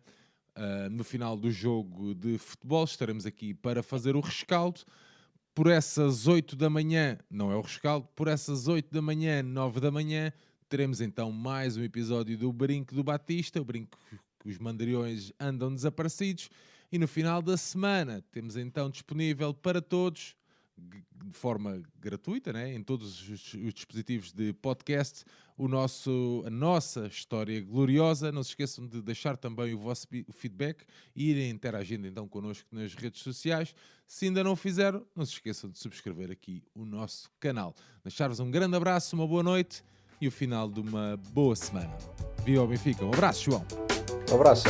A: uh, no final do jogo de futebol, estaremos aqui para fazer o rescaldo. Por essas 8 da manhã, não é o rescaldo, por essas 8 da manhã, 9 da manhã, teremos então mais um episódio do Brinco do Batista, o brinco que os mandariões andam desaparecidos. E no final da semana, temos então disponível para todos de forma gratuita, né? em todos os, os, dispositivos de podcast, o nosso, a nossa história gloriosa. Não se esqueçam de deixar também o vosso feedback e irem interagindo então connosco nas redes sociais. Se ainda não o fizeram, não se esqueçam de subscrever aqui o nosso canal. Deixar-vos um grande abraço, uma boa noite e o final de uma boa semana. Viva o Benfica. Um abraço, João.
B: Um abraço.